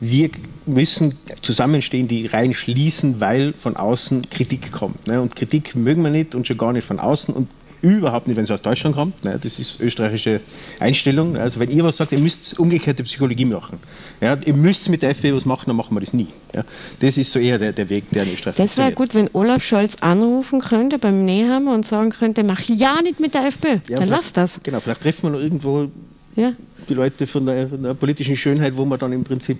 wir müssen zusammenstehen, die Reihen schließen, weil von außen Kritik kommt. Ne? Und Kritik mögen wir nicht und schon gar nicht von außen. Und überhaupt nicht, wenn es aus Deutschland kommt. Ne? Das ist österreichische Einstellung. Also wenn ihr was sagt, ihr müsst umgekehrte Psychologie machen. Ja? Ihr müsst mit der FPÖ was machen, dann machen wir das nie. Ja? Das ist so eher der, der Weg, der in Österreich Das wäre gut, wenn Olaf Scholz anrufen könnte beim Nehammer und sagen könnte, mach ja nicht mit der FPÖ. Ja, dann lass das. Genau, vielleicht treffen wir noch irgendwo die Leute von der, von der politischen Schönheit, wo man dann im Prinzip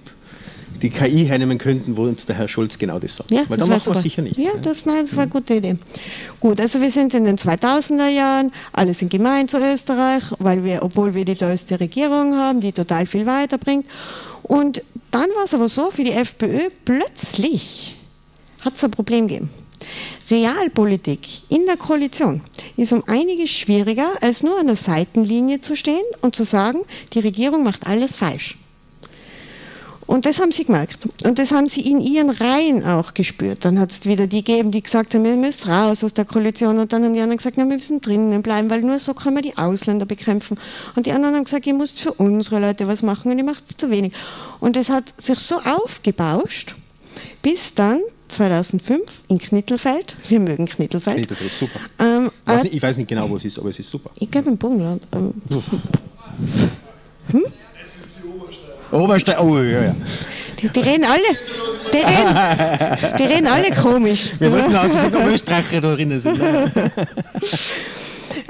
die KI hernehmen könnten, wo uns der Herr Scholz genau das sagt. Ja, Weil das da machen wir sicher nicht. Ja, das, nein, das war eine gute Idee. Gut, also wir sind in den 2000er Jahren, alle sind gemein zu Österreich, weil wir, obwohl wir die tollste Regierung haben, die total viel weiterbringt. Und dann war es aber so, für die FPÖ plötzlich hat es ein Problem gegeben. Realpolitik in der Koalition ist um einiges schwieriger, als nur an der Seitenlinie zu stehen und zu sagen, die Regierung macht alles falsch. Und das haben sie gemerkt. Und das haben sie in ihren Reihen auch gespürt. Dann hat es wieder die gegeben, die gesagt haben, wir müssen raus aus der Koalition. Und dann haben die anderen gesagt, na, wir müssen drinnen bleiben, weil nur so können wir die Ausländer bekämpfen. Und die anderen haben gesagt, ihr müsst für unsere Leute was machen und ihr macht zu wenig. Und es hat sich so aufgebauscht, bis dann 2005 in Knittelfeld. Wir mögen Knittelfeld. Knittelfeld ist super. Ähm, weiß nicht, ich weiß nicht genau, wo es ist, aber es ist super. Ich glaube im Burgenland. Ähm, hm? Oberstein, oh ja, ja. Die, die reden alle, die reden, die reden alle komisch. Wir wollten also sogar Österreicher da drinnen sind.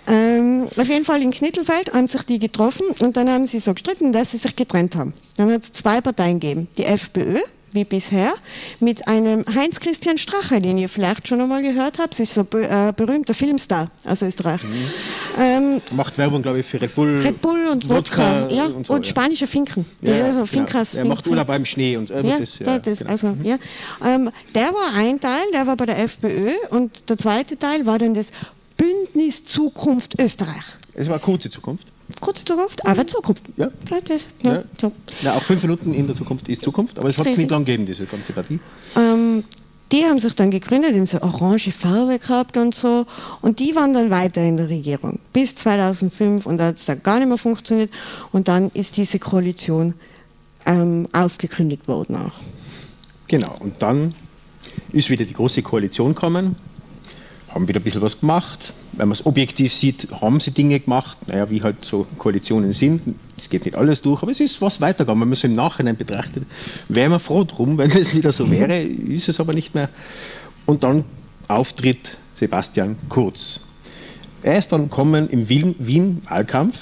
ähm, auf jeden Fall in Knittelfeld haben sich die getroffen und dann haben sie so gestritten, dass sie sich getrennt haben. Dann hat es zwei Parteien gegeben. Die FPÖ, wie bisher, mit einem Heinz-Christian Strache, den ihr vielleicht schon einmal gehört habt. Ist so ein äh, berühmter Filmstar aus Österreich. Mhm. Ähm, Macht Werbung, glaube ich, für Red Bull. Red Bull und Wodka. Wodka ja, und, so, und ja. spanische Finken. Ja, ja also genau. Er macht Urlaub beim Schnee und äh, ja, das, ja, das, genau. also, mhm. ja. Ähm, Der war ein Teil, der war bei der FPÖ und der zweite Teil war dann das Bündnis Zukunft Österreich. Es war kurze Zukunft kurze Zukunft, aber Zukunft. Ja. ja, ja. So. ja auch fünf Minuten in der Zukunft ist Zukunft, aber es hat es nicht lang gegeben, diese ganze Partie. Ähm, die haben sich dann gegründet, die haben so orange Farbe gehabt und so. Und die waren dann weiter in der Regierung bis 2005 und da hat es dann gar nicht mehr funktioniert. Und dann ist diese Koalition ähm, aufgekündigt worden auch. Genau, und dann ist wieder die große Koalition gekommen haben wieder ein bisschen was gemacht. Wenn man es objektiv sieht, haben sie Dinge gemacht, naja, wie halt so Koalitionen sind. Es geht nicht alles durch, aber es ist was weitergegangen. Wenn man es im Nachhinein betrachtet, wäre man froh drum, wenn es wieder so wäre, ist es aber nicht mehr. Und dann Auftritt Sebastian Kurz. Er ist dann gekommen im Wien-Wahlkampf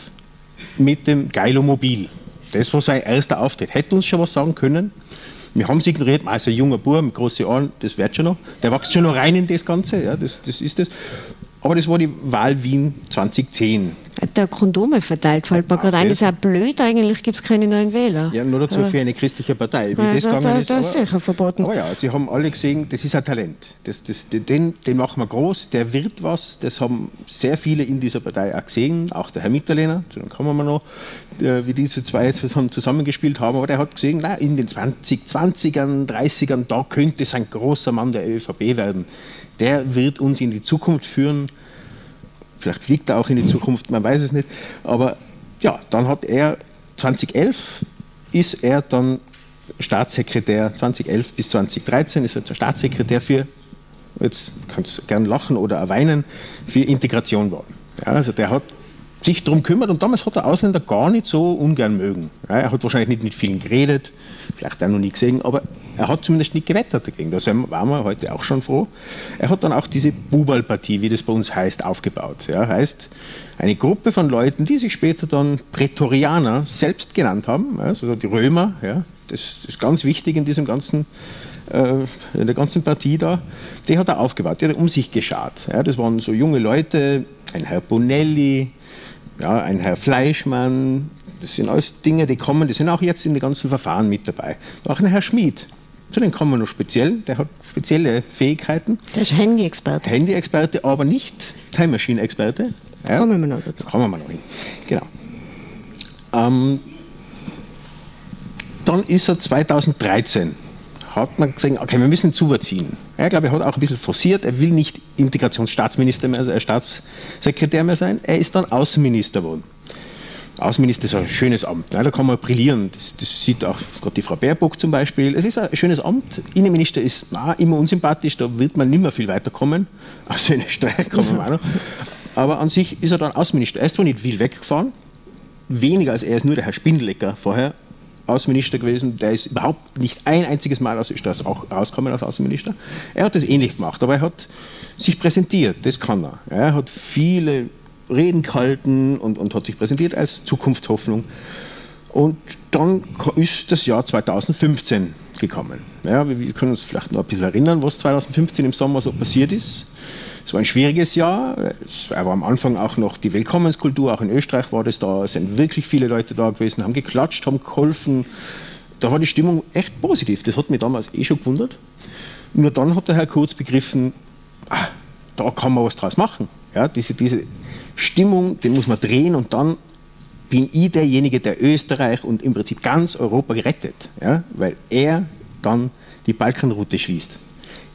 mit dem Geilomobil. Das war sein erster Auftritt. Hätte uns schon was sagen können. Wir haben es ignoriert, also ein junger Bub mit großen Ohren, das wird schon noch. Der wächst schon noch rein in das Ganze, ja, das, das ist das. Aber das war die Wahl Wien 2010. Der Kondome verteilt, fällt mir gerade ein. Das ist ja blöd, eigentlich gibt es keine neuen Wähler. Ja, nur dazu für eine christliche Partei. Wie ja, das da, da, ist, das ist sicher verboten. Aber ja, sie haben alle gesehen, das ist ein Talent. Das, das, den, den machen wir groß, der wird was. Das haben sehr viele in dieser Partei auch gesehen, auch der Herr Mitterlehner, dann kommen wir noch, äh, wie diese zwei zusammen, zusammengespielt haben. Aber der hat gesehen, na, in den 20, 20ern, 30ern, da könnte es ein großer Mann der ÖVP werden. Der wird uns in die Zukunft führen Vielleicht fliegt er auch in die Zukunft, man weiß es nicht. Aber ja, dann hat er 2011 ist er dann Staatssekretär, 2011 bis 2013 ist er Staatssekretär für, jetzt kannst du gern lachen oder weinen, für Integration geworden. Ja, also der hat sich darum kümmert und damals hat der Ausländer gar nicht so ungern mögen. Ja, er hat wahrscheinlich nicht mit vielen geredet, vielleicht auch noch nie gesehen, aber er hat zumindest nicht gewettert dagegen. Da waren wir heute auch schon froh. Er hat dann auch diese Bubal-Partie, wie das bei uns heißt, aufgebaut. Ja, heißt, eine Gruppe von Leuten, die sich später dann Prätorianer selbst genannt haben, also die Römer, ja, das ist ganz wichtig in diesem ganzen äh, in der ganzen Partie da, die hat er aufgebaut, die hat er um sich geschaut. Ja, das waren so junge Leute, ein Herr Bonelli, ja, ein Herr Fleischmann, das sind alles Dinge, die kommen, die sind auch jetzt in den ganzen Verfahren mit dabei. Auch ein Herr Schmid, zu dem kommen wir noch speziell, der hat spezielle Fähigkeiten. Der ist Handy-Experte. Handy-Experte, aber nicht Time Machine-Experte. Ja, kommen wir noch dazu. Da kommen wir noch hin. Genau. Ähm, dann ist er 2013, hat man gesagt, okay, wir müssen zuziehen. Ich glaube, er hat auch ein bisschen forciert, er will nicht Integrationsstaatsminister mehr, äh, Staatssekretär mehr sein, er ist dann Außenminister geworden. Außenminister ist ein schönes Amt. Ne? Da kann man brillieren. Das, das sieht auch gerade die Frau Baerbock zum Beispiel. Es ist ein schönes Amt. Innenminister ist na, immer unsympathisch, da wird man nicht mehr viel weiterkommen. Also in Österreich kommen wir auch noch. Aber an sich ist er dann Außenminister. Er ist zwar nicht viel weggefahren, weniger als er ist nur der Herr Spindlecker vorher Außenminister gewesen. Der ist überhaupt nicht ein einziges Mal aus Österreich auch rausgekommen als Außenminister. Er hat das ähnlich gemacht, aber er hat sich präsentiert. Das kann er. Er hat viele Reden gehalten und, und hat sich präsentiert als Zukunftshoffnung. Und dann ist das Jahr 2015 gekommen. Ja, wir können uns vielleicht noch ein bisschen erinnern, was 2015 im Sommer so passiert ist. Es war ein schwieriges Jahr. Es war am Anfang auch noch die Willkommenskultur, auch in Österreich war das da. Es sind wirklich viele Leute da gewesen, haben geklatscht, haben geholfen. Da war die Stimmung echt positiv. Das hat mich damals eh schon gewundert. Nur dann hat der Herr Kurz begriffen, ah, da kann man was draus machen. Ja, diese, diese Stimmung, den muss man drehen und dann bin ich derjenige, der Österreich und im Prinzip ganz Europa gerettet, ja, weil er dann die Balkanroute schließt.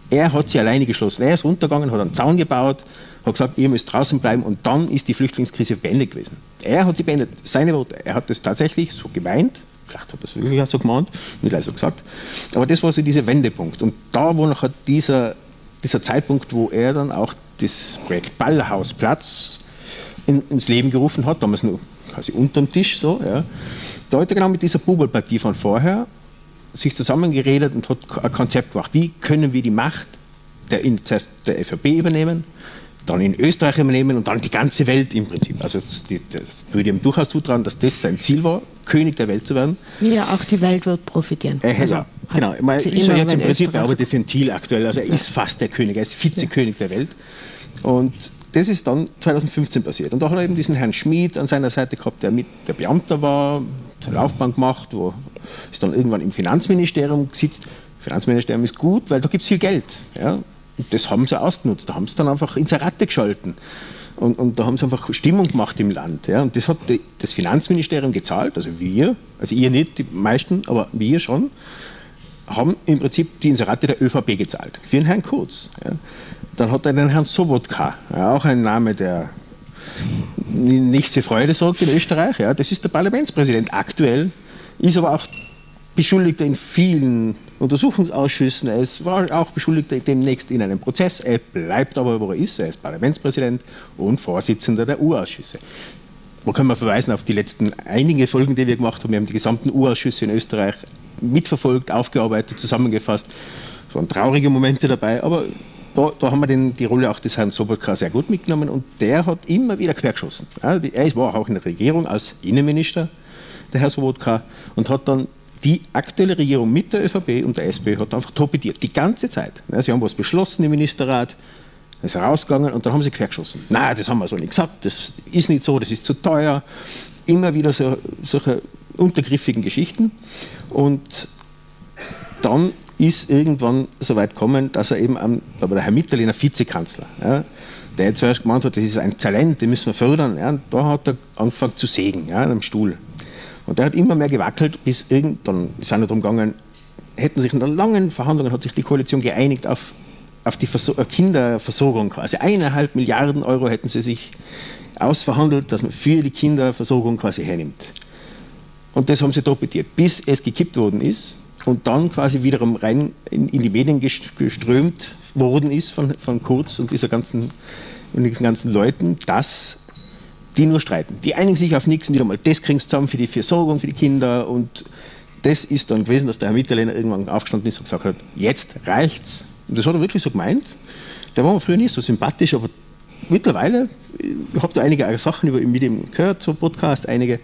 Er hat sie alleine geschlossen. Er ist runtergegangen, hat einen Zaun gebaut, hat gesagt, ihr müsst draußen bleiben und dann ist die Flüchtlingskrise beendet gewesen. Er hat sie beendet. Seine Worte. Er hat das tatsächlich so gemeint. Vielleicht hat er es wirklich auch so gemeint, nicht leider so gesagt. Aber das war so dieser Wendepunkt. Und da war nachher dieser, dieser Zeitpunkt, wo er dann auch das Projekt Ballhausplatz in, ins Leben gerufen hat, damals nur quasi unterm Tisch so. Ja. Da hat er genau mit dieser Bubelpartie von vorher sich zusammengeredet und hat ein Konzept gemacht. Wie können wir die Macht der, zuerst der ÖVP übernehmen, dann in Österreich übernehmen und dann die ganze Welt im Prinzip. Also die, das würde ihm durchaus zutrauen, dass das sein Ziel war, König der Welt zu werden. Ja, auch die Welt wird profitieren. Er hätte, Genau, ich meine, ist er jetzt im Prinzip ein Thiel aktuell, also er ist fast der König, er ist Vizekönig der Welt. Und das ist dann 2015 passiert. Und da hat er eben diesen Herrn Schmid an seiner Seite gehabt, der mit der Beamter war, zur Laufbahn gemacht, wo ist dann irgendwann im Finanzministerium gesitzt. Finanzministerium ist gut, weil da gibt es viel Geld. Ja? Und das haben sie ausgenutzt. Da haben sie dann einfach Inserate geschalten. Und, und, da haben sie einfach Stimmung gemacht im Land. Ja? Und das hat die, das Finanzministerium gezahlt, also wir, also ihr nicht, die meisten, aber wir schon, haben im Prinzip die Inserate der ÖVP gezahlt, für den Herrn Kurz. Ja? Dann hat er den Herrn Sobotka, ja, auch ein Name, der nicht zur Freude sorgt in Österreich. Ja, das ist der Parlamentspräsident aktuell, ist aber auch Beschuldigter in vielen Untersuchungsausschüssen. Er ist, war auch Beschuldigter demnächst in einem Prozess. Er bleibt aber, wo er ist. Er ist Parlamentspräsident und Vorsitzender der U-Ausschüsse. Wo können wir verweisen auf die letzten einige Folgen, die wir gemacht haben. Wir haben die gesamten U-Ausschüsse in Österreich mitverfolgt, aufgearbeitet, zusammengefasst. Es waren traurige Momente dabei, aber da, da, haben wir den, die Rolle auch des Herrn Sobotka sehr gut mitgenommen und der hat immer wieder quergeschossen. Er war auch in der Regierung als Innenminister, der Herr Sobotka, und hat dann die aktuelle Regierung mit der ÖVP und der SP hat einfach torpediert, die ganze Zeit. Sie haben was beschlossen im Ministerrat, ist rausgegangen und dann haben sie quergeschossen. Nein, das haben wir so nicht gesagt, das ist nicht so, das ist zu teuer. Immer wieder so, solche untergriffigen Geschichten. Und dann ist irgendwann so weit gekommen, dass er eben, am, aber der Herr Mitterlehner Vizekanzler, ja, der zuerst gemeint hat, das ist ein Talent, den müssen wir fördern, ja, da hat er angefangen zu sägen, ja, am Stuhl. Und der hat immer mehr gewackelt, bis irgendwann, es sind darum gegangen, hätten sich in langen Verhandlungen, hat sich die Koalition geeinigt auf, auf die Verso äh, Kinderversorgung quasi. Eineinhalb Milliarden Euro hätten sie sich ausverhandelt, dass man für die Kinderversorgung quasi hernimmt. Und das haben sie torpediert, bis es gekippt worden ist und dann quasi wiederum rein in, in die Medien geströmt worden ist von, von Kurz und dieser ganzen, und diesen ganzen Leuten, dass die nur streiten. Die einigen sich auf nichts und wieder mal das kriegen sie zusammen für die Versorgung für die Kinder und das ist dann gewesen, dass der Herr Mitterlehner irgendwann aufgestanden ist und gesagt hat, jetzt reicht's. Und das hat er wirklich so gemeint. Der war mir früher nicht so sympathisch, aber mittlerweile, ich habe da einige Sachen über mit ihm gehört, so Podcast, einige.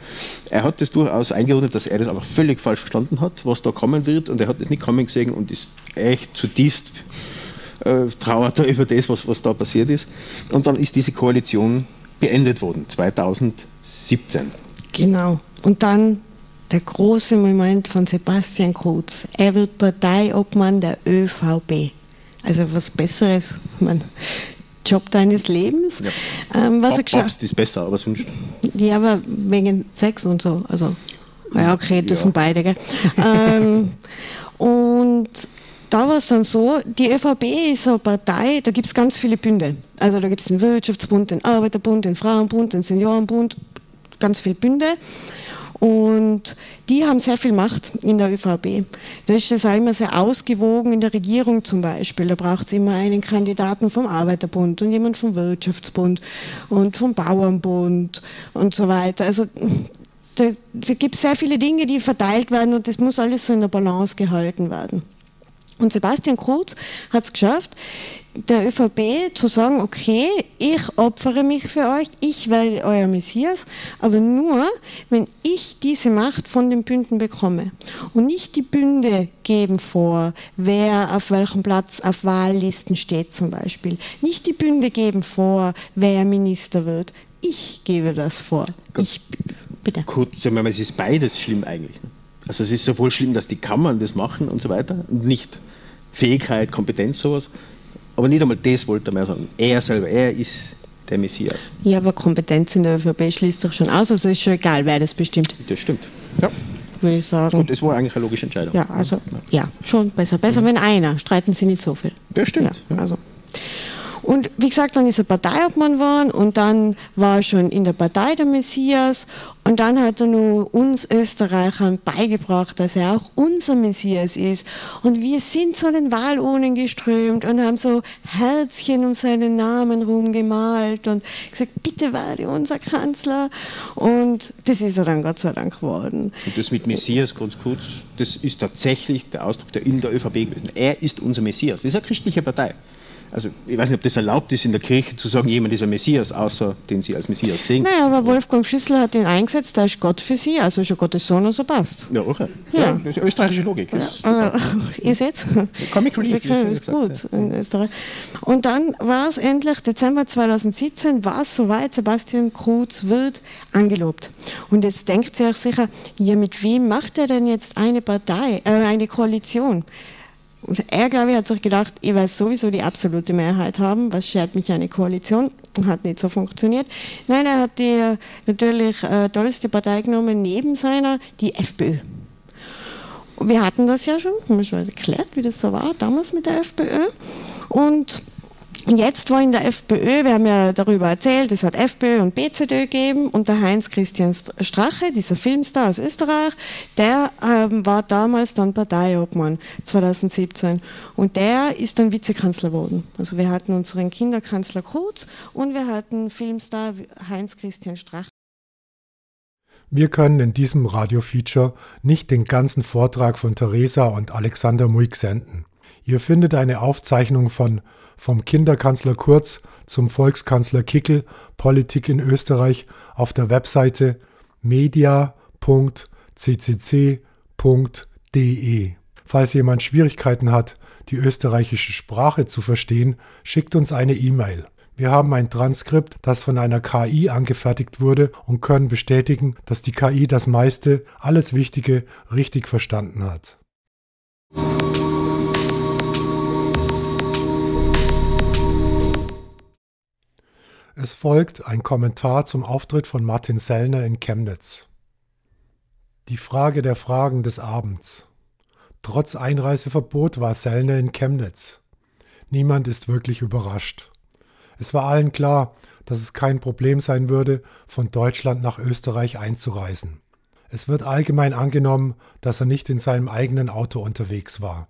Er hat das durchaus eingeordnet, dass er das einfach völlig falsch verstanden hat, was da kommen wird, und er hat das nicht kommen gesehen und ist echt zutiefst äh, trauert über das, was, was da passiert ist. Und dann ist diese Koalition beendet worden, 2017. Genau. Und dann der große Moment von Sebastian Kurz. Er wird Parteiobmann der ÖVP. Also was Besseres. Man, Job deines Lebens. Ja. Ähm, was er geschafft ist besser, aber sonst. Ja, aber wegen Sex und so. Also, ja, okay, dürfen ja. beide, gell? ähm, und da war es dann so, die ÖVP ist eine Partei, da gibt es ganz viele Bünde. Also da gibt es den Wirtschaftsbund, den Arbeiterbund, den Frauenbund, den Seniorenbund, ganz viele Bünde. Und die haben sehr viel Macht in der ÖVP. Da ist das auch immer sehr ausgewogen in der Regierung zum Beispiel. Da braucht es immer einen Kandidaten vom Arbeiterbund und jemand vom Wirtschaftsbund und vom Bauernbund und so weiter. Also da, da gibt es sehr viele Dinge, die verteilt werden und das muss alles so in der Balance gehalten werden. Und Sebastian Kurz hat es geschafft, der ÖVP zu sagen, okay, ich opfere mich für euch, ich werde euer Messias, aber nur, wenn ich diese Macht von den Bünden bekomme. Und nicht die Bünde geben vor, wer auf welchem Platz auf Wahllisten steht zum Beispiel. Nicht die Bünde geben vor, wer Minister wird. Ich gebe das vor. Ich, bitte. Gut, es ist beides schlimm eigentlich. Ne? Also es ist sowohl schlimm, dass die Kammern das machen und so weiter und nicht Fähigkeit, Kompetenz, sowas. Aber nicht einmal das wollte er mehr sagen. Er selber, er ist der Messias. Ja, aber Kompetenz in der ÖVP schließt doch schon aus, also ist schon egal, wer das bestimmt. Das stimmt. Ja. Würde ich sagen. Und das war eigentlich eine logische Entscheidung. Ja, also, ja, schon besser. Besser, mhm. wenn einer, streiten sie nicht so viel. Das stimmt. Ja, also. Und wie gesagt, dann ist er Parteiobmann geworden und dann war er schon in der Partei der Messias und dann hat er nur uns Österreichern beigebracht, dass er auch unser Messias ist. Und wir sind zu den Wahlurnen geströmt und haben so Herzchen um seinen Namen rumgemalt und gesagt, bitte werde unser Kanzler. Und das ist er dann Gott sei Dank geworden. Und das mit Messias, ganz kurz, das ist tatsächlich der Ausdruck der in der ÖVP gewesen. Er ist unser Messias. Das ist eine christliche Partei. Also ich weiß nicht, ob das erlaubt ist, in der Kirche zu sagen, jemand ist ein Messias, außer den sie als Messias sehen. Naja, aber Wolfgang Schüssel hat ihn eingesetzt, da ist Gott für sie, also ist er Gottes Sohn, also passt. Ja, okay. Ja. ja das ist österreichische Logik. Ja, also, ist jetzt? Comic Relief. Ist gut in Österreich. Und dann war es endlich, Dezember 2017, war es soweit, Sebastian Kruz wird angelobt. Und jetzt denkt sie sich sicher, ja, mit wem macht er denn jetzt eine Partei, äh, eine Koalition? Er, glaube ich, hat sich gedacht, ich werde sowieso die absolute Mehrheit haben, was schert mich eine Koalition? Hat nicht so funktioniert. Nein, er hat die natürlich äh, tollste Partei genommen, neben seiner, die FPÖ. Wir hatten das ja schon, haben wir schon erklärt, wie das so war, damals mit der FPÖ. Und und jetzt war in der FPÖ, wir haben ja darüber erzählt, es hat FPÖ und BZÖ gegeben und der Heinz-Christian Strache, dieser Filmstar aus Österreich, der ähm, war damals dann Parteiobmann 2017 und der ist dann Vizekanzler geworden. Also wir hatten unseren Kinderkanzler Kurz und wir hatten Filmstar Heinz-Christian Strache. Wir können in diesem Radio-Feature nicht den ganzen Vortrag von Theresa und Alexander Muick senden. Ihr findet eine Aufzeichnung von vom Kinderkanzler Kurz zum Volkskanzler Kickel Politik in Österreich auf der Webseite media.ccc.de. Falls jemand Schwierigkeiten hat, die österreichische Sprache zu verstehen, schickt uns eine E-Mail. Wir haben ein Transkript, das von einer KI angefertigt wurde und können bestätigen, dass die KI das meiste, alles Wichtige richtig verstanden hat. Es folgt ein Kommentar zum Auftritt von Martin Sellner in Chemnitz. Die Frage der Fragen des Abends. Trotz Einreiseverbot war Sellner in Chemnitz. Niemand ist wirklich überrascht. Es war allen klar, dass es kein Problem sein würde, von Deutschland nach Österreich einzureisen. Es wird allgemein angenommen, dass er nicht in seinem eigenen Auto unterwegs war.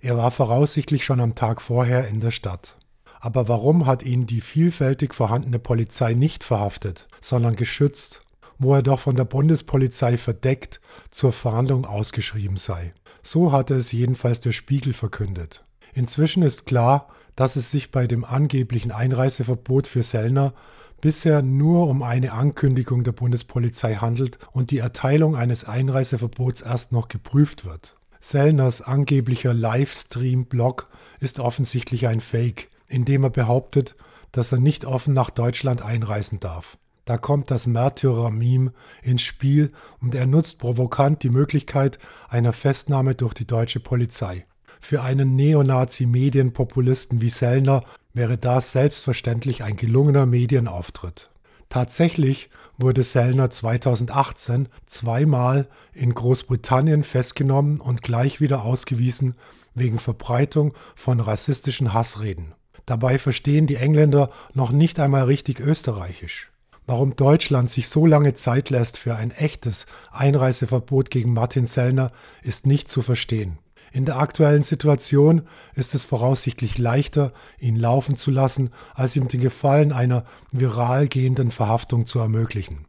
Er war voraussichtlich schon am Tag vorher in der Stadt. Aber warum hat ihn die vielfältig vorhandene Polizei nicht verhaftet, sondern geschützt, wo er doch von der Bundespolizei verdeckt zur Fahndung ausgeschrieben sei? So hatte es jedenfalls der Spiegel verkündet. Inzwischen ist klar, dass es sich bei dem angeblichen Einreiseverbot für Sellner bisher nur um eine Ankündigung der Bundespolizei handelt und die Erteilung eines Einreiseverbots erst noch geprüft wird. Sellners angeblicher Livestream-Blog ist offensichtlich ein Fake, indem er behauptet, dass er nicht offen nach Deutschland einreisen darf. Da kommt das Märtyrer-Meme ins Spiel und er nutzt provokant die Möglichkeit einer Festnahme durch die deutsche Polizei. Für einen Neonazi-Medienpopulisten wie Sellner wäre das selbstverständlich ein gelungener Medienauftritt. Tatsächlich wurde Sellner 2018 zweimal in Großbritannien festgenommen und gleich wieder ausgewiesen wegen Verbreitung von rassistischen Hassreden. Dabei verstehen die Engländer noch nicht einmal richtig Österreichisch. Warum Deutschland sich so lange Zeit lässt für ein echtes Einreiseverbot gegen Martin Sellner, ist nicht zu verstehen. In der aktuellen Situation ist es voraussichtlich leichter, ihn laufen zu lassen, als ihm den Gefallen einer viral gehenden Verhaftung zu ermöglichen.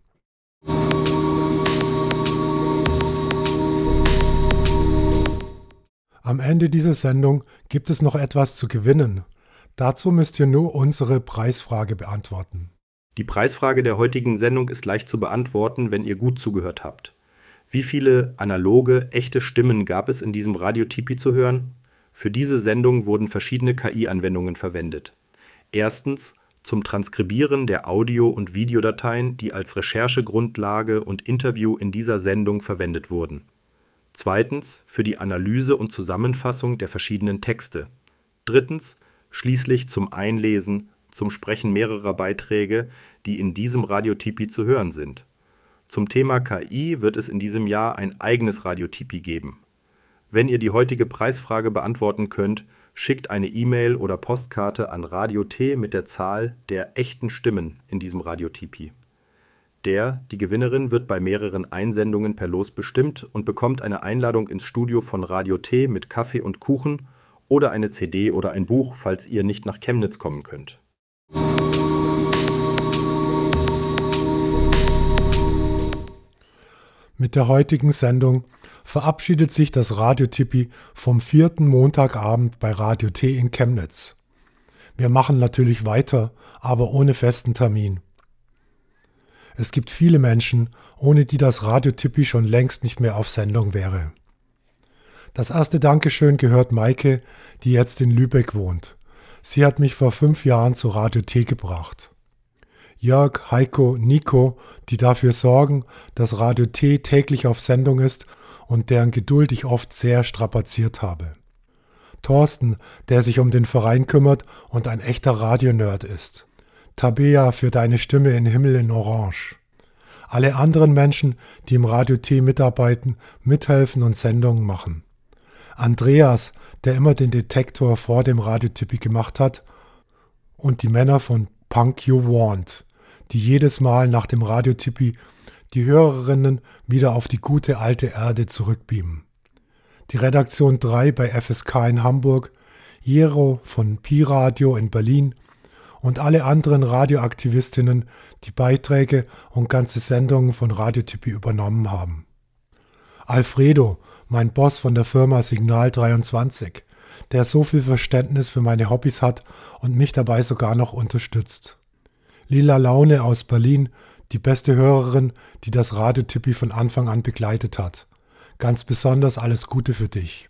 Am Ende dieser Sendung gibt es noch etwas zu gewinnen. Dazu müsst ihr nur unsere Preisfrage beantworten. Die Preisfrage der heutigen Sendung ist leicht zu beantworten, wenn ihr gut zugehört habt. Wie viele analoge, echte Stimmen gab es in diesem Radiotipi zu hören? Für diese Sendung wurden verschiedene KI-Anwendungen verwendet. Erstens zum Transkribieren der Audio- und Videodateien, die als Recherchegrundlage und Interview in dieser Sendung verwendet wurden. Zweitens für die Analyse und Zusammenfassung der verschiedenen Texte. Drittens schließlich zum Einlesen, zum Sprechen mehrerer Beiträge, die in diesem Radiotipi zu hören sind. Zum Thema KI wird es in diesem Jahr ein eigenes Radiotipi geben. Wenn ihr die heutige Preisfrage beantworten könnt, schickt eine E-Mail oder Postkarte an Radio T mit der Zahl der echten Stimmen in diesem Radiotipi. Der, die Gewinnerin wird bei mehreren Einsendungen per Los bestimmt und bekommt eine Einladung ins Studio von Radio T mit Kaffee und Kuchen oder eine CD oder ein Buch, falls ihr nicht nach Chemnitz kommen könnt. Mit der heutigen Sendung verabschiedet sich das Radiotippi vom vierten Montagabend bei Radio T in Chemnitz. Wir machen natürlich weiter, aber ohne festen Termin. Es gibt viele Menschen, ohne die das Radiotippi schon längst nicht mehr auf Sendung wäre. Das erste Dankeschön gehört Maike, die jetzt in Lübeck wohnt. Sie hat mich vor fünf Jahren zu Radio T gebracht. Jörg, Heiko, Nico, die dafür sorgen, dass Radio T täglich auf Sendung ist und deren Geduld ich oft sehr strapaziert habe. Thorsten, der sich um den Verein kümmert und ein echter Radionerd ist. Tabea für deine Stimme in Himmel in Orange. Alle anderen Menschen, die im Radio T mitarbeiten, mithelfen und Sendungen machen. Andreas, der immer den Detektor vor dem Radiotippi gemacht hat, und die Männer von Punk You Want, die jedes Mal nach dem Radiotippi die Hörerinnen wieder auf die gute alte Erde zurückbeamen. Die Redaktion 3 bei FSK in Hamburg, Jero von Pi Radio in Berlin und alle anderen Radioaktivistinnen, die Beiträge und ganze Sendungen von Radiotippi übernommen haben. Alfredo, mein Boss von der Firma Signal 23, der so viel Verständnis für meine Hobbys hat und mich dabei sogar noch unterstützt. Lila Laune aus Berlin, die beste Hörerin, die das Radiotippi von Anfang an begleitet hat. Ganz besonders alles Gute für dich.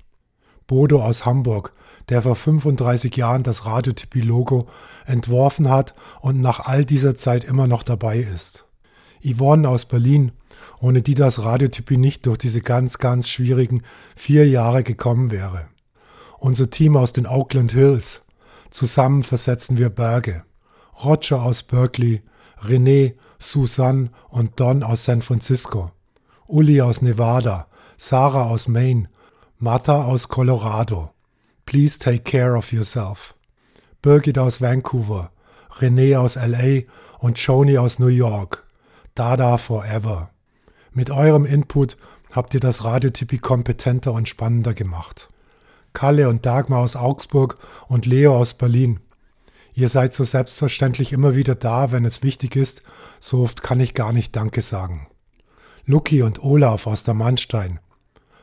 Bodo aus Hamburg, der vor 35 Jahren das Radiotippi-Logo entworfen hat und nach all dieser Zeit immer noch dabei ist. Yvonne aus Berlin, ohne die das Radiotippi nicht durch diese ganz, ganz schwierigen vier Jahre gekommen wäre. Unser Team aus den Oakland Hills. Zusammen versetzen wir Berge. Roger aus Berkeley, René, Susanne und Don aus San Francisco. Uli aus Nevada, Sarah aus Maine, Martha aus Colorado. Please take care of yourself. Birgit aus Vancouver, René aus LA und Joni aus New York. Dada forever. Mit eurem Input habt ihr das Radiotippi kompetenter und spannender gemacht. Kalle und Dagmar aus Augsburg und Leo aus Berlin. Ihr seid so selbstverständlich immer wieder da, wenn es wichtig ist, so oft kann ich gar nicht Danke sagen. Lucky und Olaf aus der Mannstein.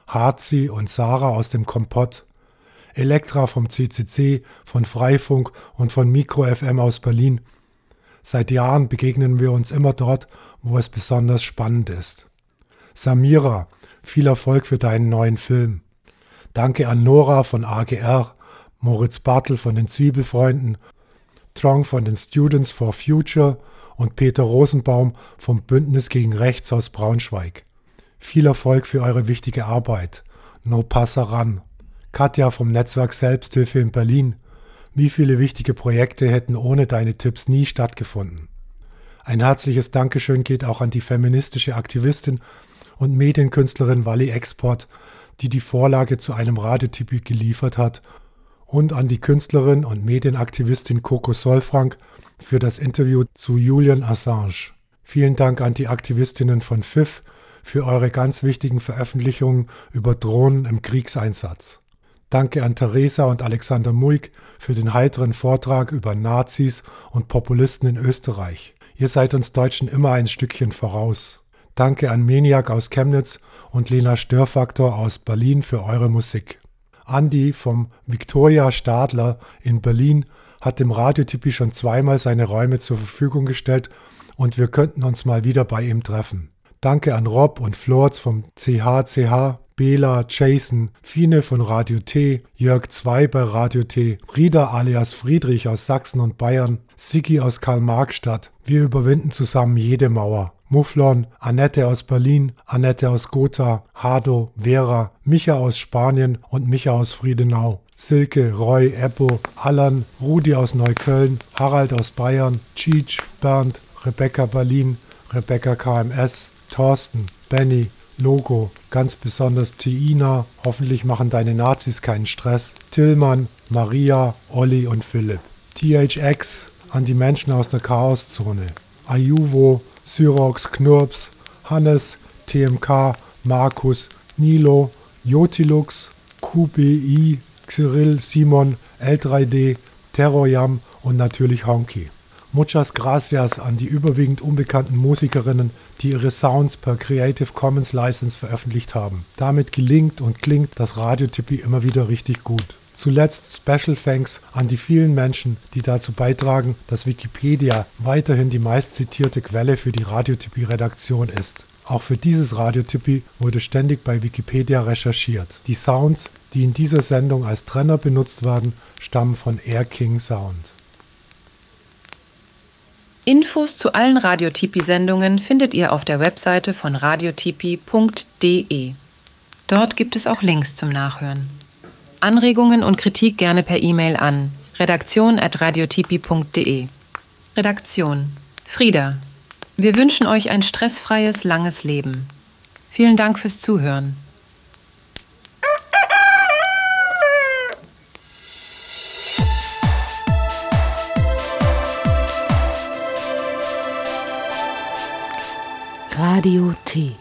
Harzi und Sarah aus dem Kompott. Elektra vom CCC, von Freifunk und von Mikro FM aus Berlin. Seit Jahren begegnen wir uns immer dort, wo es besonders spannend ist. Samira, viel Erfolg für deinen neuen Film. Danke an Nora von AGR, Moritz Bartel von den Zwiebelfreunden, Trong von den Students for Future und Peter Rosenbaum vom Bündnis gegen Rechts aus Braunschweig. Viel Erfolg für eure wichtige Arbeit. No Passaran. Katja vom Netzwerk Selbsthilfe in Berlin. Wie viele wichtige Projekte hätten ohne deine Tipps nie stattgefunden? Ein herzliches Dankeschön geht auch an die feministische Aktivistin und Medienkünstlerin Wally Export, die die Vorlage zu einem Radiotypi geliefert hat, und an die Künstlerin und Medienaktivistin Coco Solfrank für das Interview zu Julian Assange. Vielen Dank an die Aktivistinnen von FIF für eure ganz wichtigen Veröffentlichungen über Drohnen im Kriegseinsatz. Danke an Theresa und Alexander Muig für den heiteren Vortrag über Nazis und Populisten in Österreich. Ihr seid uns Deutschen immer ein Stückchen voraus. Danke an Meniak aus Chemnitz und Lena Störfaktor aus Berlin für eure Musik. Andi vom Victoria Stadler in Berlin hat dem Radiotippi schon zweimal seine Räume zur Verfügung gestellt und wir könnten uns mal wieder bei ihm treffen. Danke an Rob und Florz vom CHCH, Bela, Jason, Fine von Radio T, Jörg 2 bei Radio T, Frieda alias Friedrich aus Sachsen und Bayern, Sigi aus Karl-Marx-Stadt. Wir überwinden zusammen jede Mauer. Mufflon, Annette aus Berlin, Annette aus Gotha, Hado, Vera, Micha aus Spanien und Micha aus Friedenau. Silke, Roy, Eppo, Allan, Rudi aus Neukölln, Harald aus Bayern, Cheech, Bernd, Rebecca Berlin, Rebecca KMS, Thorsten, Benny, Logo, ganz besonders Tina, hoffentlich machen deine Nazis keinen Stress, Tillmann, Maria, Olli und Philipp. THX an die Menschen aus der Chaoszone, Ayuvo, Syrox, Knurps, Hannes, TMK, Markus, Nilo, Jotilux, QBI, Cyril, Simon, L3D, Terroryam und natürlich Honky. Muchas gracias an die überwiegend unbekannten Musikerinnen, die ihre Sounds per Creative Commons License veröffentlicht haben. Damit gelingt und klingt das Radiotippi immer wieder richtig gut. Zuletzt Special Thanks an die vielen Menschen, die dazu beitragen, dass Wikipedia weiterhin die meistzitierte Quelle für die Radiotypie-Redaktion ist. Auch für dieses Radiotypie wurde ständig bei Wikipedia recherchiert. Die Sounds, die in dieser Sendung als Trenner benutzt werden, stammen von Air King Sound. Infos zu allen Radiotipi-Sendungen findet ihr auf der Webseite von radiotipi.de. Dort gibt es auch Links zum Nachhören. Anregungen und Kritik gerne per E-Mail an redaktion.radiotipi.de. Redaktion Frieda. Wir wünschen euch ein stressfreies, langes Leben. Vielen Dank fürs Zuhören. Radio T.